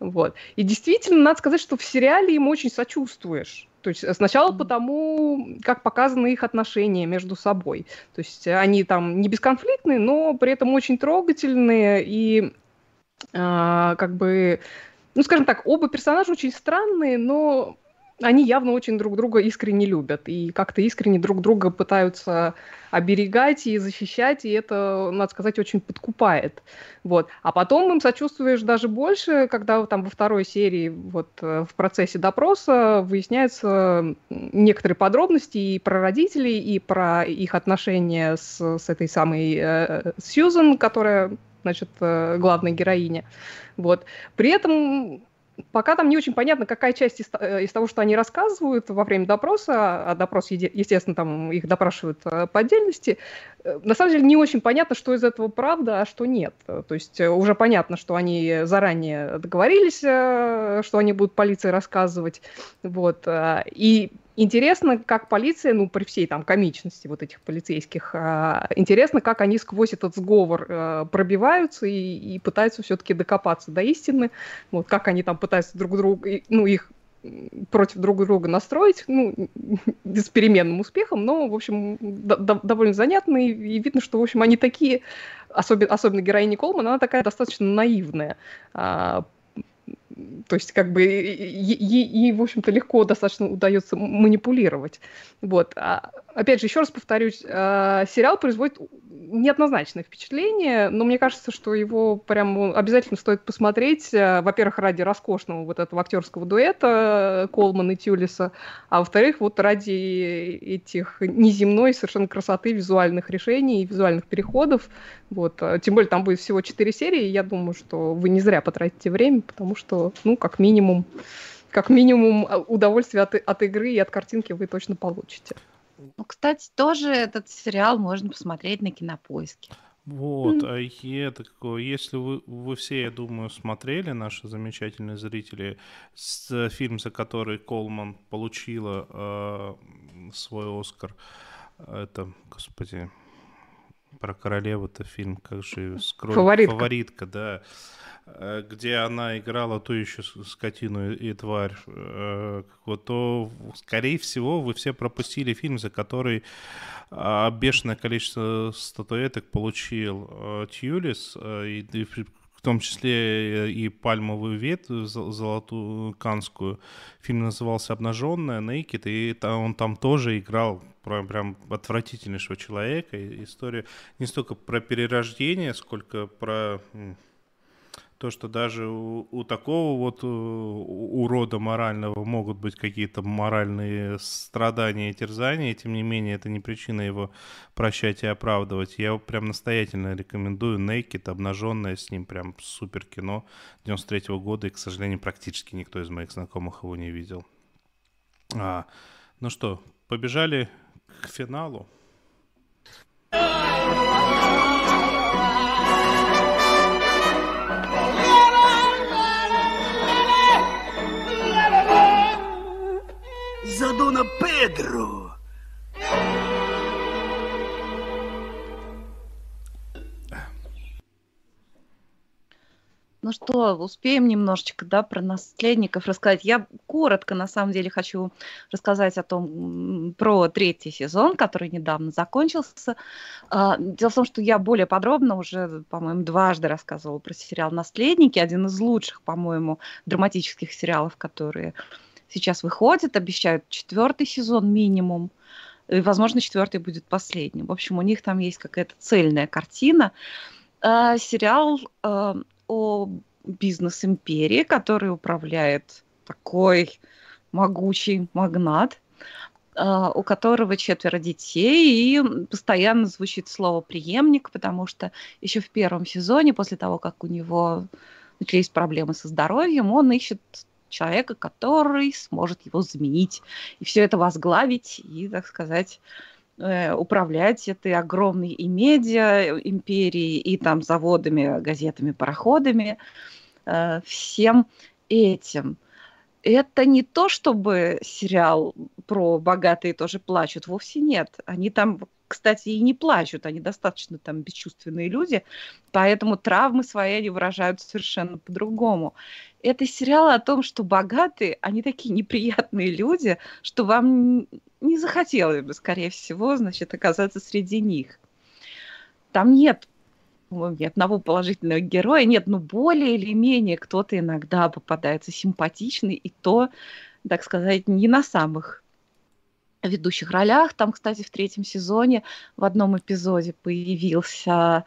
Вот. И действительно, надо сказать, что в сериале им очень сочувствуешь. То есть э, сначала потому, как показаны их отношения между собой. То есть они там не бесконфликтные, но при этом очень трогательные и э, как бы, ну скажем так, оба персонажа очень странные, но они явно очень друг друга искренне любят и как-то искренне друг друга пытаются оберегать и защищать, и это, надо сказать, очень подкупает. Вот. А потом им сочувствуешь даже больше, когда там во второй серии вот э, в процессе допроса выясняются некоторые подробности и про родителей, и про их отношения с, с этой самой э, Сьюзен, которая, значит, э, главная героиня. Вот. При этом Пока там не очень понятно, какая часть из, э, из того, что они рассказывают во время допроса, а допрос, естественно, там их допрашивают э, по отдельности, э, на самом деле не очень понятно, что из этого правда, а что нет. То есть уже понятно, что они заранее договорились, что они будут полиции рассказывать. Вот. И Интересно, как полиция, ну, при всей там комичности вот этих полицейских, э, интересно, как они сквозь этот сговор э, пробиваются и, и пытаются все-таки докопаться до истины, вот как они там пытаются друг друга, ну, их против друг друга настроить, ну, с переменным успехом, но, в общем, до- довольно занятно, и, и видно, что, в общем, они такие, особенно, особенно героиня Колман, она такая достаточно наивная, а, то есть, как бы, ей, в общем-то, легко достаточно удается манипулировать. Вот. А, опять же, еще раз повторюсь, э, сериал производит неоднозначное впечатление, но мне кажется, что его прям обязательно стоит посмотреть, э, во-первых, ради роскошного вот этого актерского дуэта Колман и Тюлиса, а во-вторых, вот ради этих неземной совершенно красоты визуальных решений и визуальных переходов. Вот. Тем более там будет всего четыре серии, и я думаю, что вы не зря потратите время, потому что, ну, как минимум, как минимум удовольствие от, от игры и от картинки вы точно получите. Ну, кстати, тоже этот сериал можно посмотреть на кинопоиске. Вот, а это какое, если вы, вы все, я думаю, смотрели, наши замечательные зрители, с, фильм, за который Колман получила э, свой Оскар, это, господи, про королеву-то фильм, как же, скрой, фаворитка. фаворитка, да. Э, где она играла ту еще скотину и тварь, э, вот, то, скорее всего, вы все пропустили фильм, за который а, бешеное количество статуэток получил э, Тьюлис, и, в том числе и пальмовую ветвь золотую канскую. Фильм назывался «Обнаженная», «Naked», и он там тоже играл прям, прям отвратительнейшего человека. История не столько про перерождение, сколько про то, что даже у, у такого вот у, урода морального могут быть какие-то моральные страдания и терзания, тем не менее, это не причина его прощать и оправдывать. Я прям настоятельно рекомендую Naked, обнаженное с ним, прям супер кино 93 -го года, и, к сожалению, практически никто из моих знакомых его не видел. А, ну что, побежали к финалу. Задона Педро. Ну Ну что, успеем немножечко, да, про наследников рассказать. Я коротко, на самом деле, хочу рассказать о том, про третий сезон, который недавно закончился. А, дело в том, что я более подробно уже, по-моему, дважды рассказывала про сериал «Наследники», один из лучших, по-моему, драматических сериалов, которые сейчас выходят, обещают четвертый сезон минимум. И, возможно, четвертый будет последним. В общем, у них там есть какая-то цельная картина. А, сериал а, о бизнес-империи, который управляет такой могучий магнат, а, у которого четверо детей, и постоянно звучит слово преемник, потому что еще в первом сезоне, после того, как у него начались проблемы со здоровьем, он ищет человека, который сможет его заменить и все это возглавить и, так сказать, Э, управлять этой огромной и медиа империей, и там заводами, газетами, пароходами, э, всем этим. Это не то, чтобы сериал про богатые тоже плачут, вовсе нет. Они там, кстати, и не плачут, они достаточно там бесчувственные люди, поэтому травмы свои они выражают совершенно по-другому. Это сериал о том, что богатые, они такие неприятные люди, что вам не захотелось бы, скорее всего, значит, оказаться среди них. Там нет ни одного положительного героя, нет, ну более или менее кто-то иногда попадается симпатичный, и то, так сказать, не на самых ведущих ролях. Там, кстати, в третьем сезоне в одном эпизоде появился...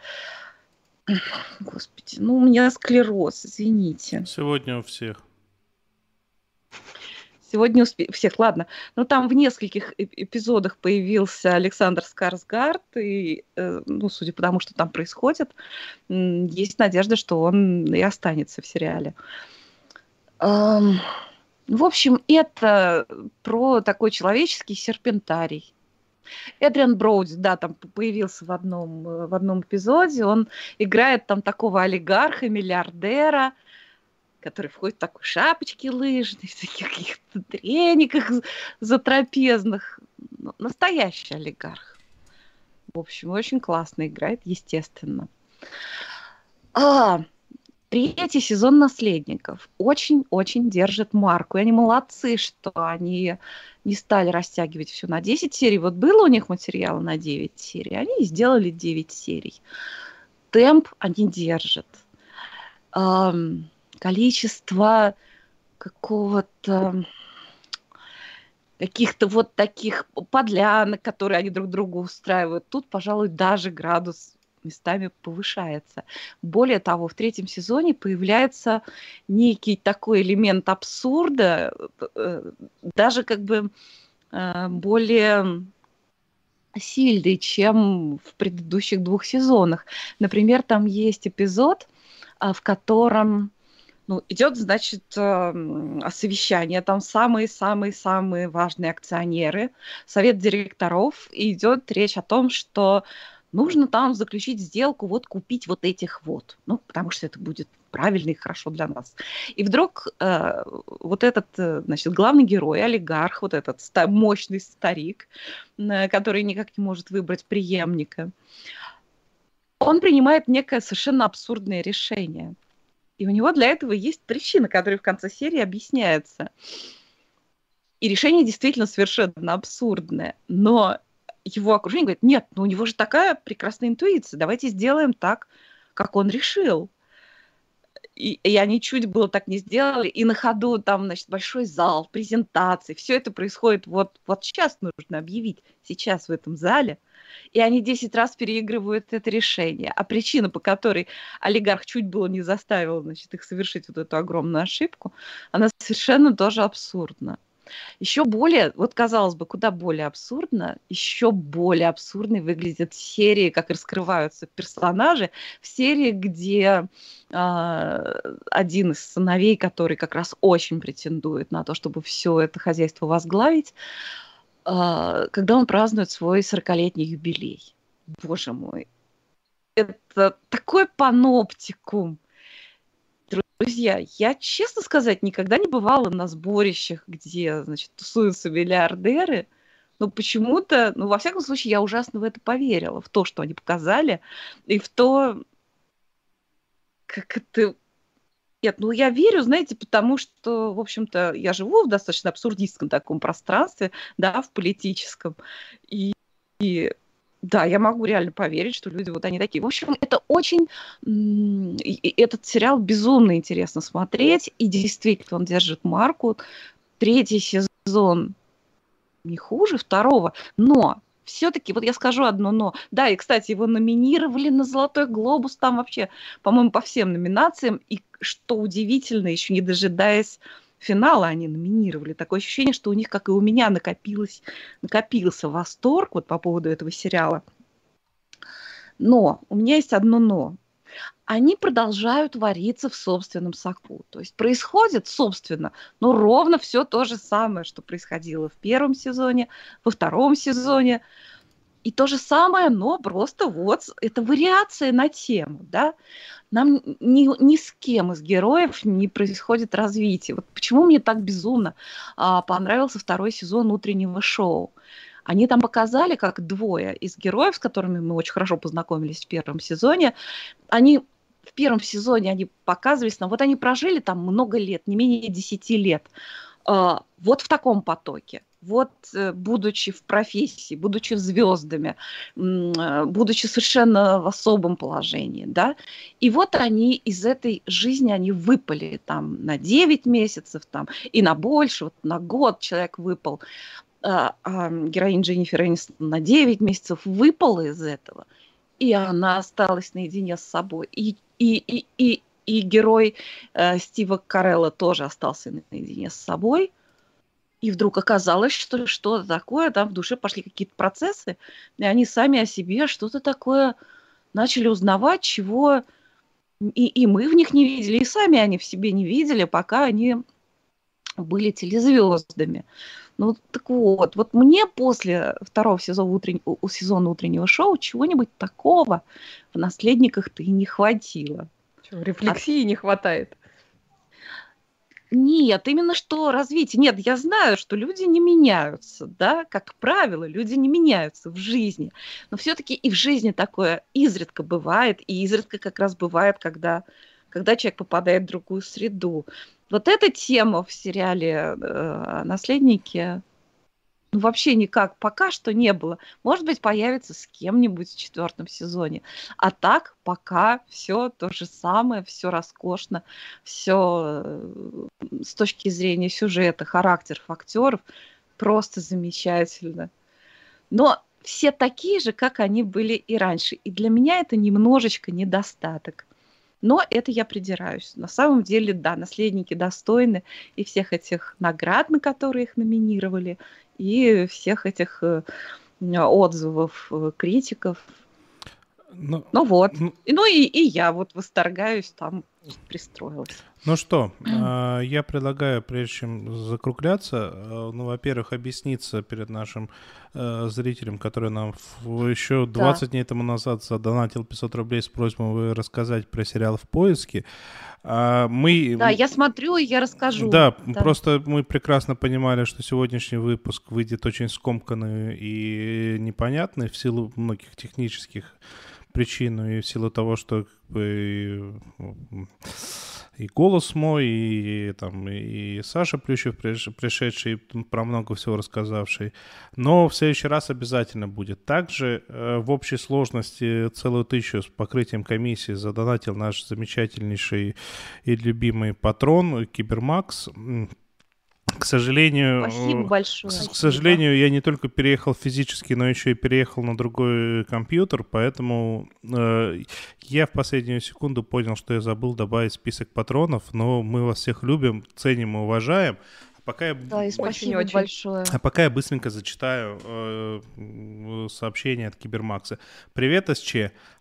Господи, ну у меня склероз, извините. Сегодня у всех. Сегодня успе... всех, ладно. Но там в нескольких эпизодах появился Александр Скарсгард, и, э, ну, судя по тому, что там происходит, есть надежда, что он и останется в сериале. В общем, это про такой человеческий серпентарий. Эдриан Броуди, да, там появился в одном, э, в одном эпизоде. Он играет там такого олигарха, миллиардера, который входит в такой шапочке лыжной, в таких каких-то трениках затрапезных. Ну, настоящий олигарх. В общем, очень классно играет, естественно. А, третий сезон «Наследников» очень-очень держит марку. И они молодцы, что они не стали растягивать все на 10 серий. Вот было у них материала на 9 серий, они сделали 9 серий. Темп они держат количество какого-то каких-то вот таких подлянок, которые они друг другу устраивают. Тут, пожалуй, даже градус местами повышается. Более того, в третьем сезоне появляется некий такой элемент абсурда, э, даже как бы э, более сильный, чем в предыдущих двух сезонах. Например, там есть эпизод, а, в котором ну, идет, значит, эм, совещание, там самые-самые-самые важные акционеры, совет директоров, и идет речь о том, что нужно там заключить сделку, вот купить вот этих вот, ну, потому что это будет правильно и хорошо для нас. И вдруг э, вот этот, э, значит, главный герой, олигарх, вот этот ста- мощный старик, э, который никак не может выбрать преемника, он принимает некое совершенно абсурдное решение – и у него для этого есть причина, которая в конце серии объясняется. И решение действительно совершенно абсурдное. Но его окружение говорит, нет, ну у него же такая прекрасная интуиция, давайте сделаем так, как он решил. И, и они чуть было так не сделали, и на ходу там, значит, большой зал, презентации, все это происходит вот, вот сейчас нужно объявить, сейчас в этом зале – и они 10 раз переигрывают это решение. А причина, по которой олигарх чуть было не заставил значит, их совершить вот эту огромную ошибку, она совершенно тоже абсурдна. Еще более, вот казалось бы, куда более абсурдно, еще более абсурдной выглядят серии, как раскрываются персонажи, в серии, где э, один из сыновей, который как раз очень претендует на то, чтобы все это хозяйство возглавить, а, когда он празднует свой 40-летний юбилей. Боже мой. Это такой паноптикум. Друзья, я, честно сказать, никогда не бывала на сборищах, где, значит, тусуются миллиардеры, но почему-то, ну, во всяком случае, я ужасно в это поверила, в то, что они показали, и в то, как это Нет, ну я верю, знаете, потому что, в общем-то, я живу в достаточно абсурдистском таком пространстве, да, в политическом. И, и да, я могу реально поверить, что люди вот они такие. В общем, это очень... Этот сериал безумно интересно смотреть, и действительно он держит марку. Третий сезон не хуже второго, но все-таки, вот я скажу одно но. Да, и, кстати, его номинировали на «Золотой глобус», там вообще, по-моему, по всем номинациям. И что удивительно, еще не дожидаясь финала они номинировали. Такое ощущение, что у них, как и у меня, накопилось, накопился восторг вот по поводу этого сериала. Но у меня есть одно но. Они продолжают вариться в собственном соку. То есть происходит, собственно, ну ровно все то же самое, что происходило в первом сезоне, во втором сезоне. И то же самое, но просто вот это вариация на тему, да. Нам ни, ни с кем из героев не происходит развитие. Вот почему мне так безумно а, понравился второй сезон утреннего шоу. Они там показали, как двое из героев, с которыми мы очень хорошо познакомились в первом сезоне, они в первом сезоне они показывались нам, вот они прожили там много лет, не менее 10 лет, а, вот в таком потоке вот э, будучи в профессии, будучи звездами, э, будучи совершенно в особом положении, да, и вот они из этой жизни, они выпали там на 9 месяцев там, и на больше, вот на год человек выпал, а, а героинь Дженнифер Энистон на 9 месяцев выпала из этого, и она осталась наедине с собой, и, и, и, и, и герой э, Стива Карелла тоже остался наедине с собой – и вдруг оказалось, что что-то такое, там в душе пошли какие-то процессы, и они сами о себе что-то такое начали узнавать, чего и, и мы в них не видели, и сами они в себе не видели, пока они были телезвездами. Ну, так вот, вот мне после второго сезона, утрен... сезона утреннего шоу чего-нибудь такого в «Наследниках»-то и не хватило. Что, рефлексии а... не хватает? Нет, именно что развитие. Нет, я знаю, что люди не меняются, да, как правило, люди не меняются в жизни. Но все-таки и в жизни такое изредка бывает, и изредка как раз бывает, когда, когда человек попадает в другую среду. Вот эта тема в сериале э, «Наследники» ну, вообще никак пока что не было. Может быть, появится с кем-нибудь в четвертом сезоне. А так пока все то же самое, все роскошно, все э, с точки зрения сюжета, характеров актеров просто замечательно. Но все такие же, как они были и раньше. И для меня это немножечко недостаток. Но это я придираюсь. На самом деле, да, наследники достойны и всех этих наград, на которые их номинировали, и всех этих э, отзывов э, критиков. Ну, ну вот. Ну, ну и, и я вот восторгаюсь там пристроилась. Ну что, а, я предлагаю, прежде чем закругляться, э, ну, во-первых, объясниться перед нашим э, зрителям, который нам еще 20 да. дней тому назад задонатил 500 рублей с просьбой рассказать про сериал «В поиске». А, мы... Да, я смотрю, и я расскажу. Да, да, просто мы прекрасно понимали, что сегодняшний выпуск выйдет очень скомканный и непонятный в силу многих технических причину и в силу того, что как бы, и голос мой, и, там, и Саша Плющев, пришедший, про много всего рассказавший. Но в следующий раз обязательно будет. Также э, в общей сложности целую тысячу с покрытием комиссии задонатил наш замечательнейший и любимый патрон Кибермакс. К сожалению, Спасибо большое. К, к сожалению, я не только переехал физически, но еще и переехал на другой компьютер, поэтому э, я в последнюю секунду понял, что я забыл добавить список патронов, но мы вас всех любим, ценим и уважаем. Пока я... Да, и спасибо очень, большое. А пока я быстренько зачитаю э, сообщение от Кибермакса. Привет, СЧ.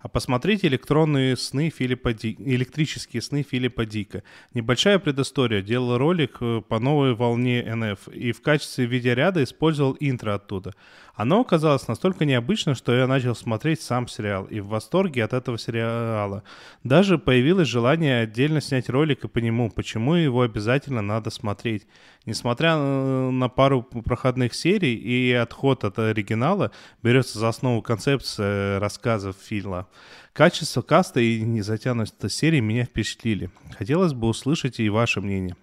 А посмотрите электронные сны Филиппа Ди... электрические сны Филиппа Дика. Небольшая предыстория. Делал ролик э, по новой волне НФ и в качестве видеоряда использовал интро оттуда. Оно оказалось настолько необычно, что я начал смотреть сам сериал и в восторге от этого сериала. Даже появилось желание отдельно снять ролик и по нему, почему его обязательно надо смотреть. Несмотря на пару проходных серий и отход от оригинала, берется за основу концепция рассказов Фила. Качество каста и незатянутость серии меня впечатлили. Хотелось бы услышать и ваше мнение.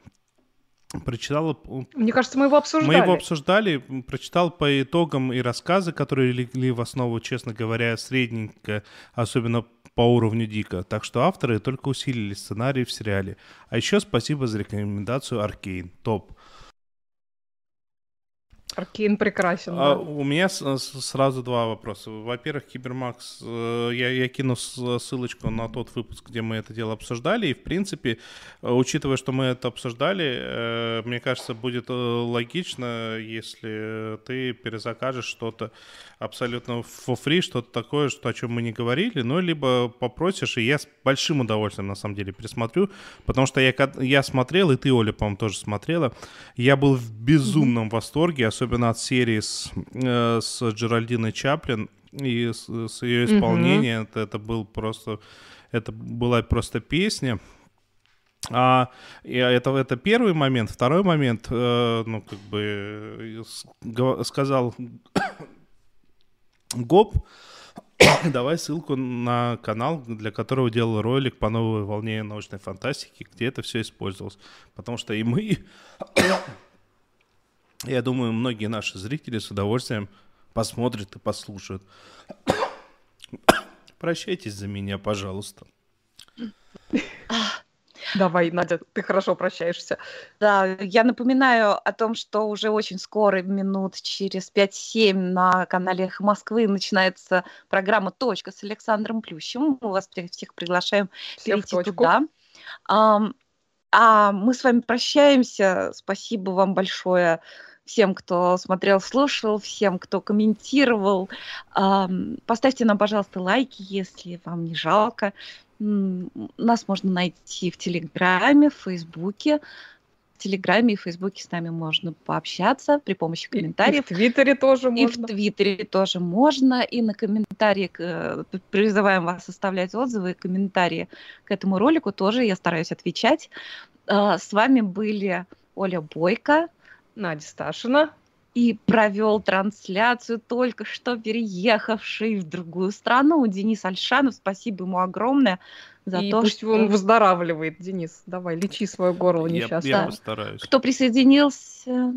Прочитала... Мне кажется, мы его обсуждали. Мы его обсуждали, прочитал по итогам и рассказы, которые легли в основу, честно говоря, средненько, особенно по уровню Дика. Так что авторы только усилили сценарий в сериале. А еще спасибо за рекомендацию Аркейн. Топ. Аркейн прекрасен. А, У меня с, сразу два вопроса. Во-первых, Кибермакс, э, я, я кину ссылочку на тот выпуск, где мы это дело обсуждали. И, в принципе, э, учитывая, что мы это обсуждали, э, мне кажется, будет логично, если ты перезакажешь что-то абсолютно for free, что-то такое, что, о чем мы не говорили, ну, либо попросишь, и я с большим удовольствием, на самом деле, пересмотрю, потому что я, я смотрел, и ты, Оля, по-моему, тоже смотрела, я был в безумном восторге, особенно от серии с, э, с Джеральдиной Чаплин и с, с ее исполнением, mm-hmm. это, это был просто, это была просто песня, а, это, это первый момент. Второй момент, э, ну, как бы э, сказал Гоп, давай ссылку на канал, для которого делал ролик по новой волне научной фантастики, где это все использовалось. Потому что и мы, я думаю, многие наши зрители с удовольствием посмотрят и послушают. Прощайтесь за меня, пожалуйста. Давай, Надя, ты хорошо прощаешься. Да, я напоминаю о том, что уже очень скоро, минут через 5-7 на канале «Эхо Москвы» начинается программа «Точка» с Александром Плющем. Мы вас всех приглашаем Всем перейти туда. А, а мы с вами прощаемся. Спасибо вам большое всем, кто смотрел, слушал, всем, кто комментировал. Поставьте нам, пожалуйста, лайки, если вам не жалко. Нас можно найти в Телеграме, в Фейсбуке. В Телеграме и в Фейсбуке с нами можно пообщаться при помощи комментариев. И, в Твиттере тоже можно. И в Твиттере тоже можно. И на комментарии э, призываем вас оставлять отзывы и комментарии к этому ролику тоже я стараюсь отвечать. А, с вами были Оля Бойко, Надя Сташина и провел трансляцию только что переехавший в другую страну Денис Альшанов. Спасибо ему огромное за и то, пусть что... он выздоравливает, Денис. Давай, лечи свое горло несчастное. Я, я постараюсь. Кто присоединился...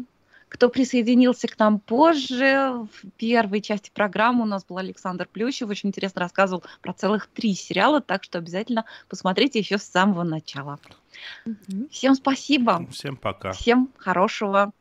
Кто присоединился к нам позже, в первой части программы у нас был Александр Плющев, очень интересно рассказывал про целых три сериала, так что обязательно посмотрите еще с самого начала. Всем спасибо. Всем пока. Всем хорошего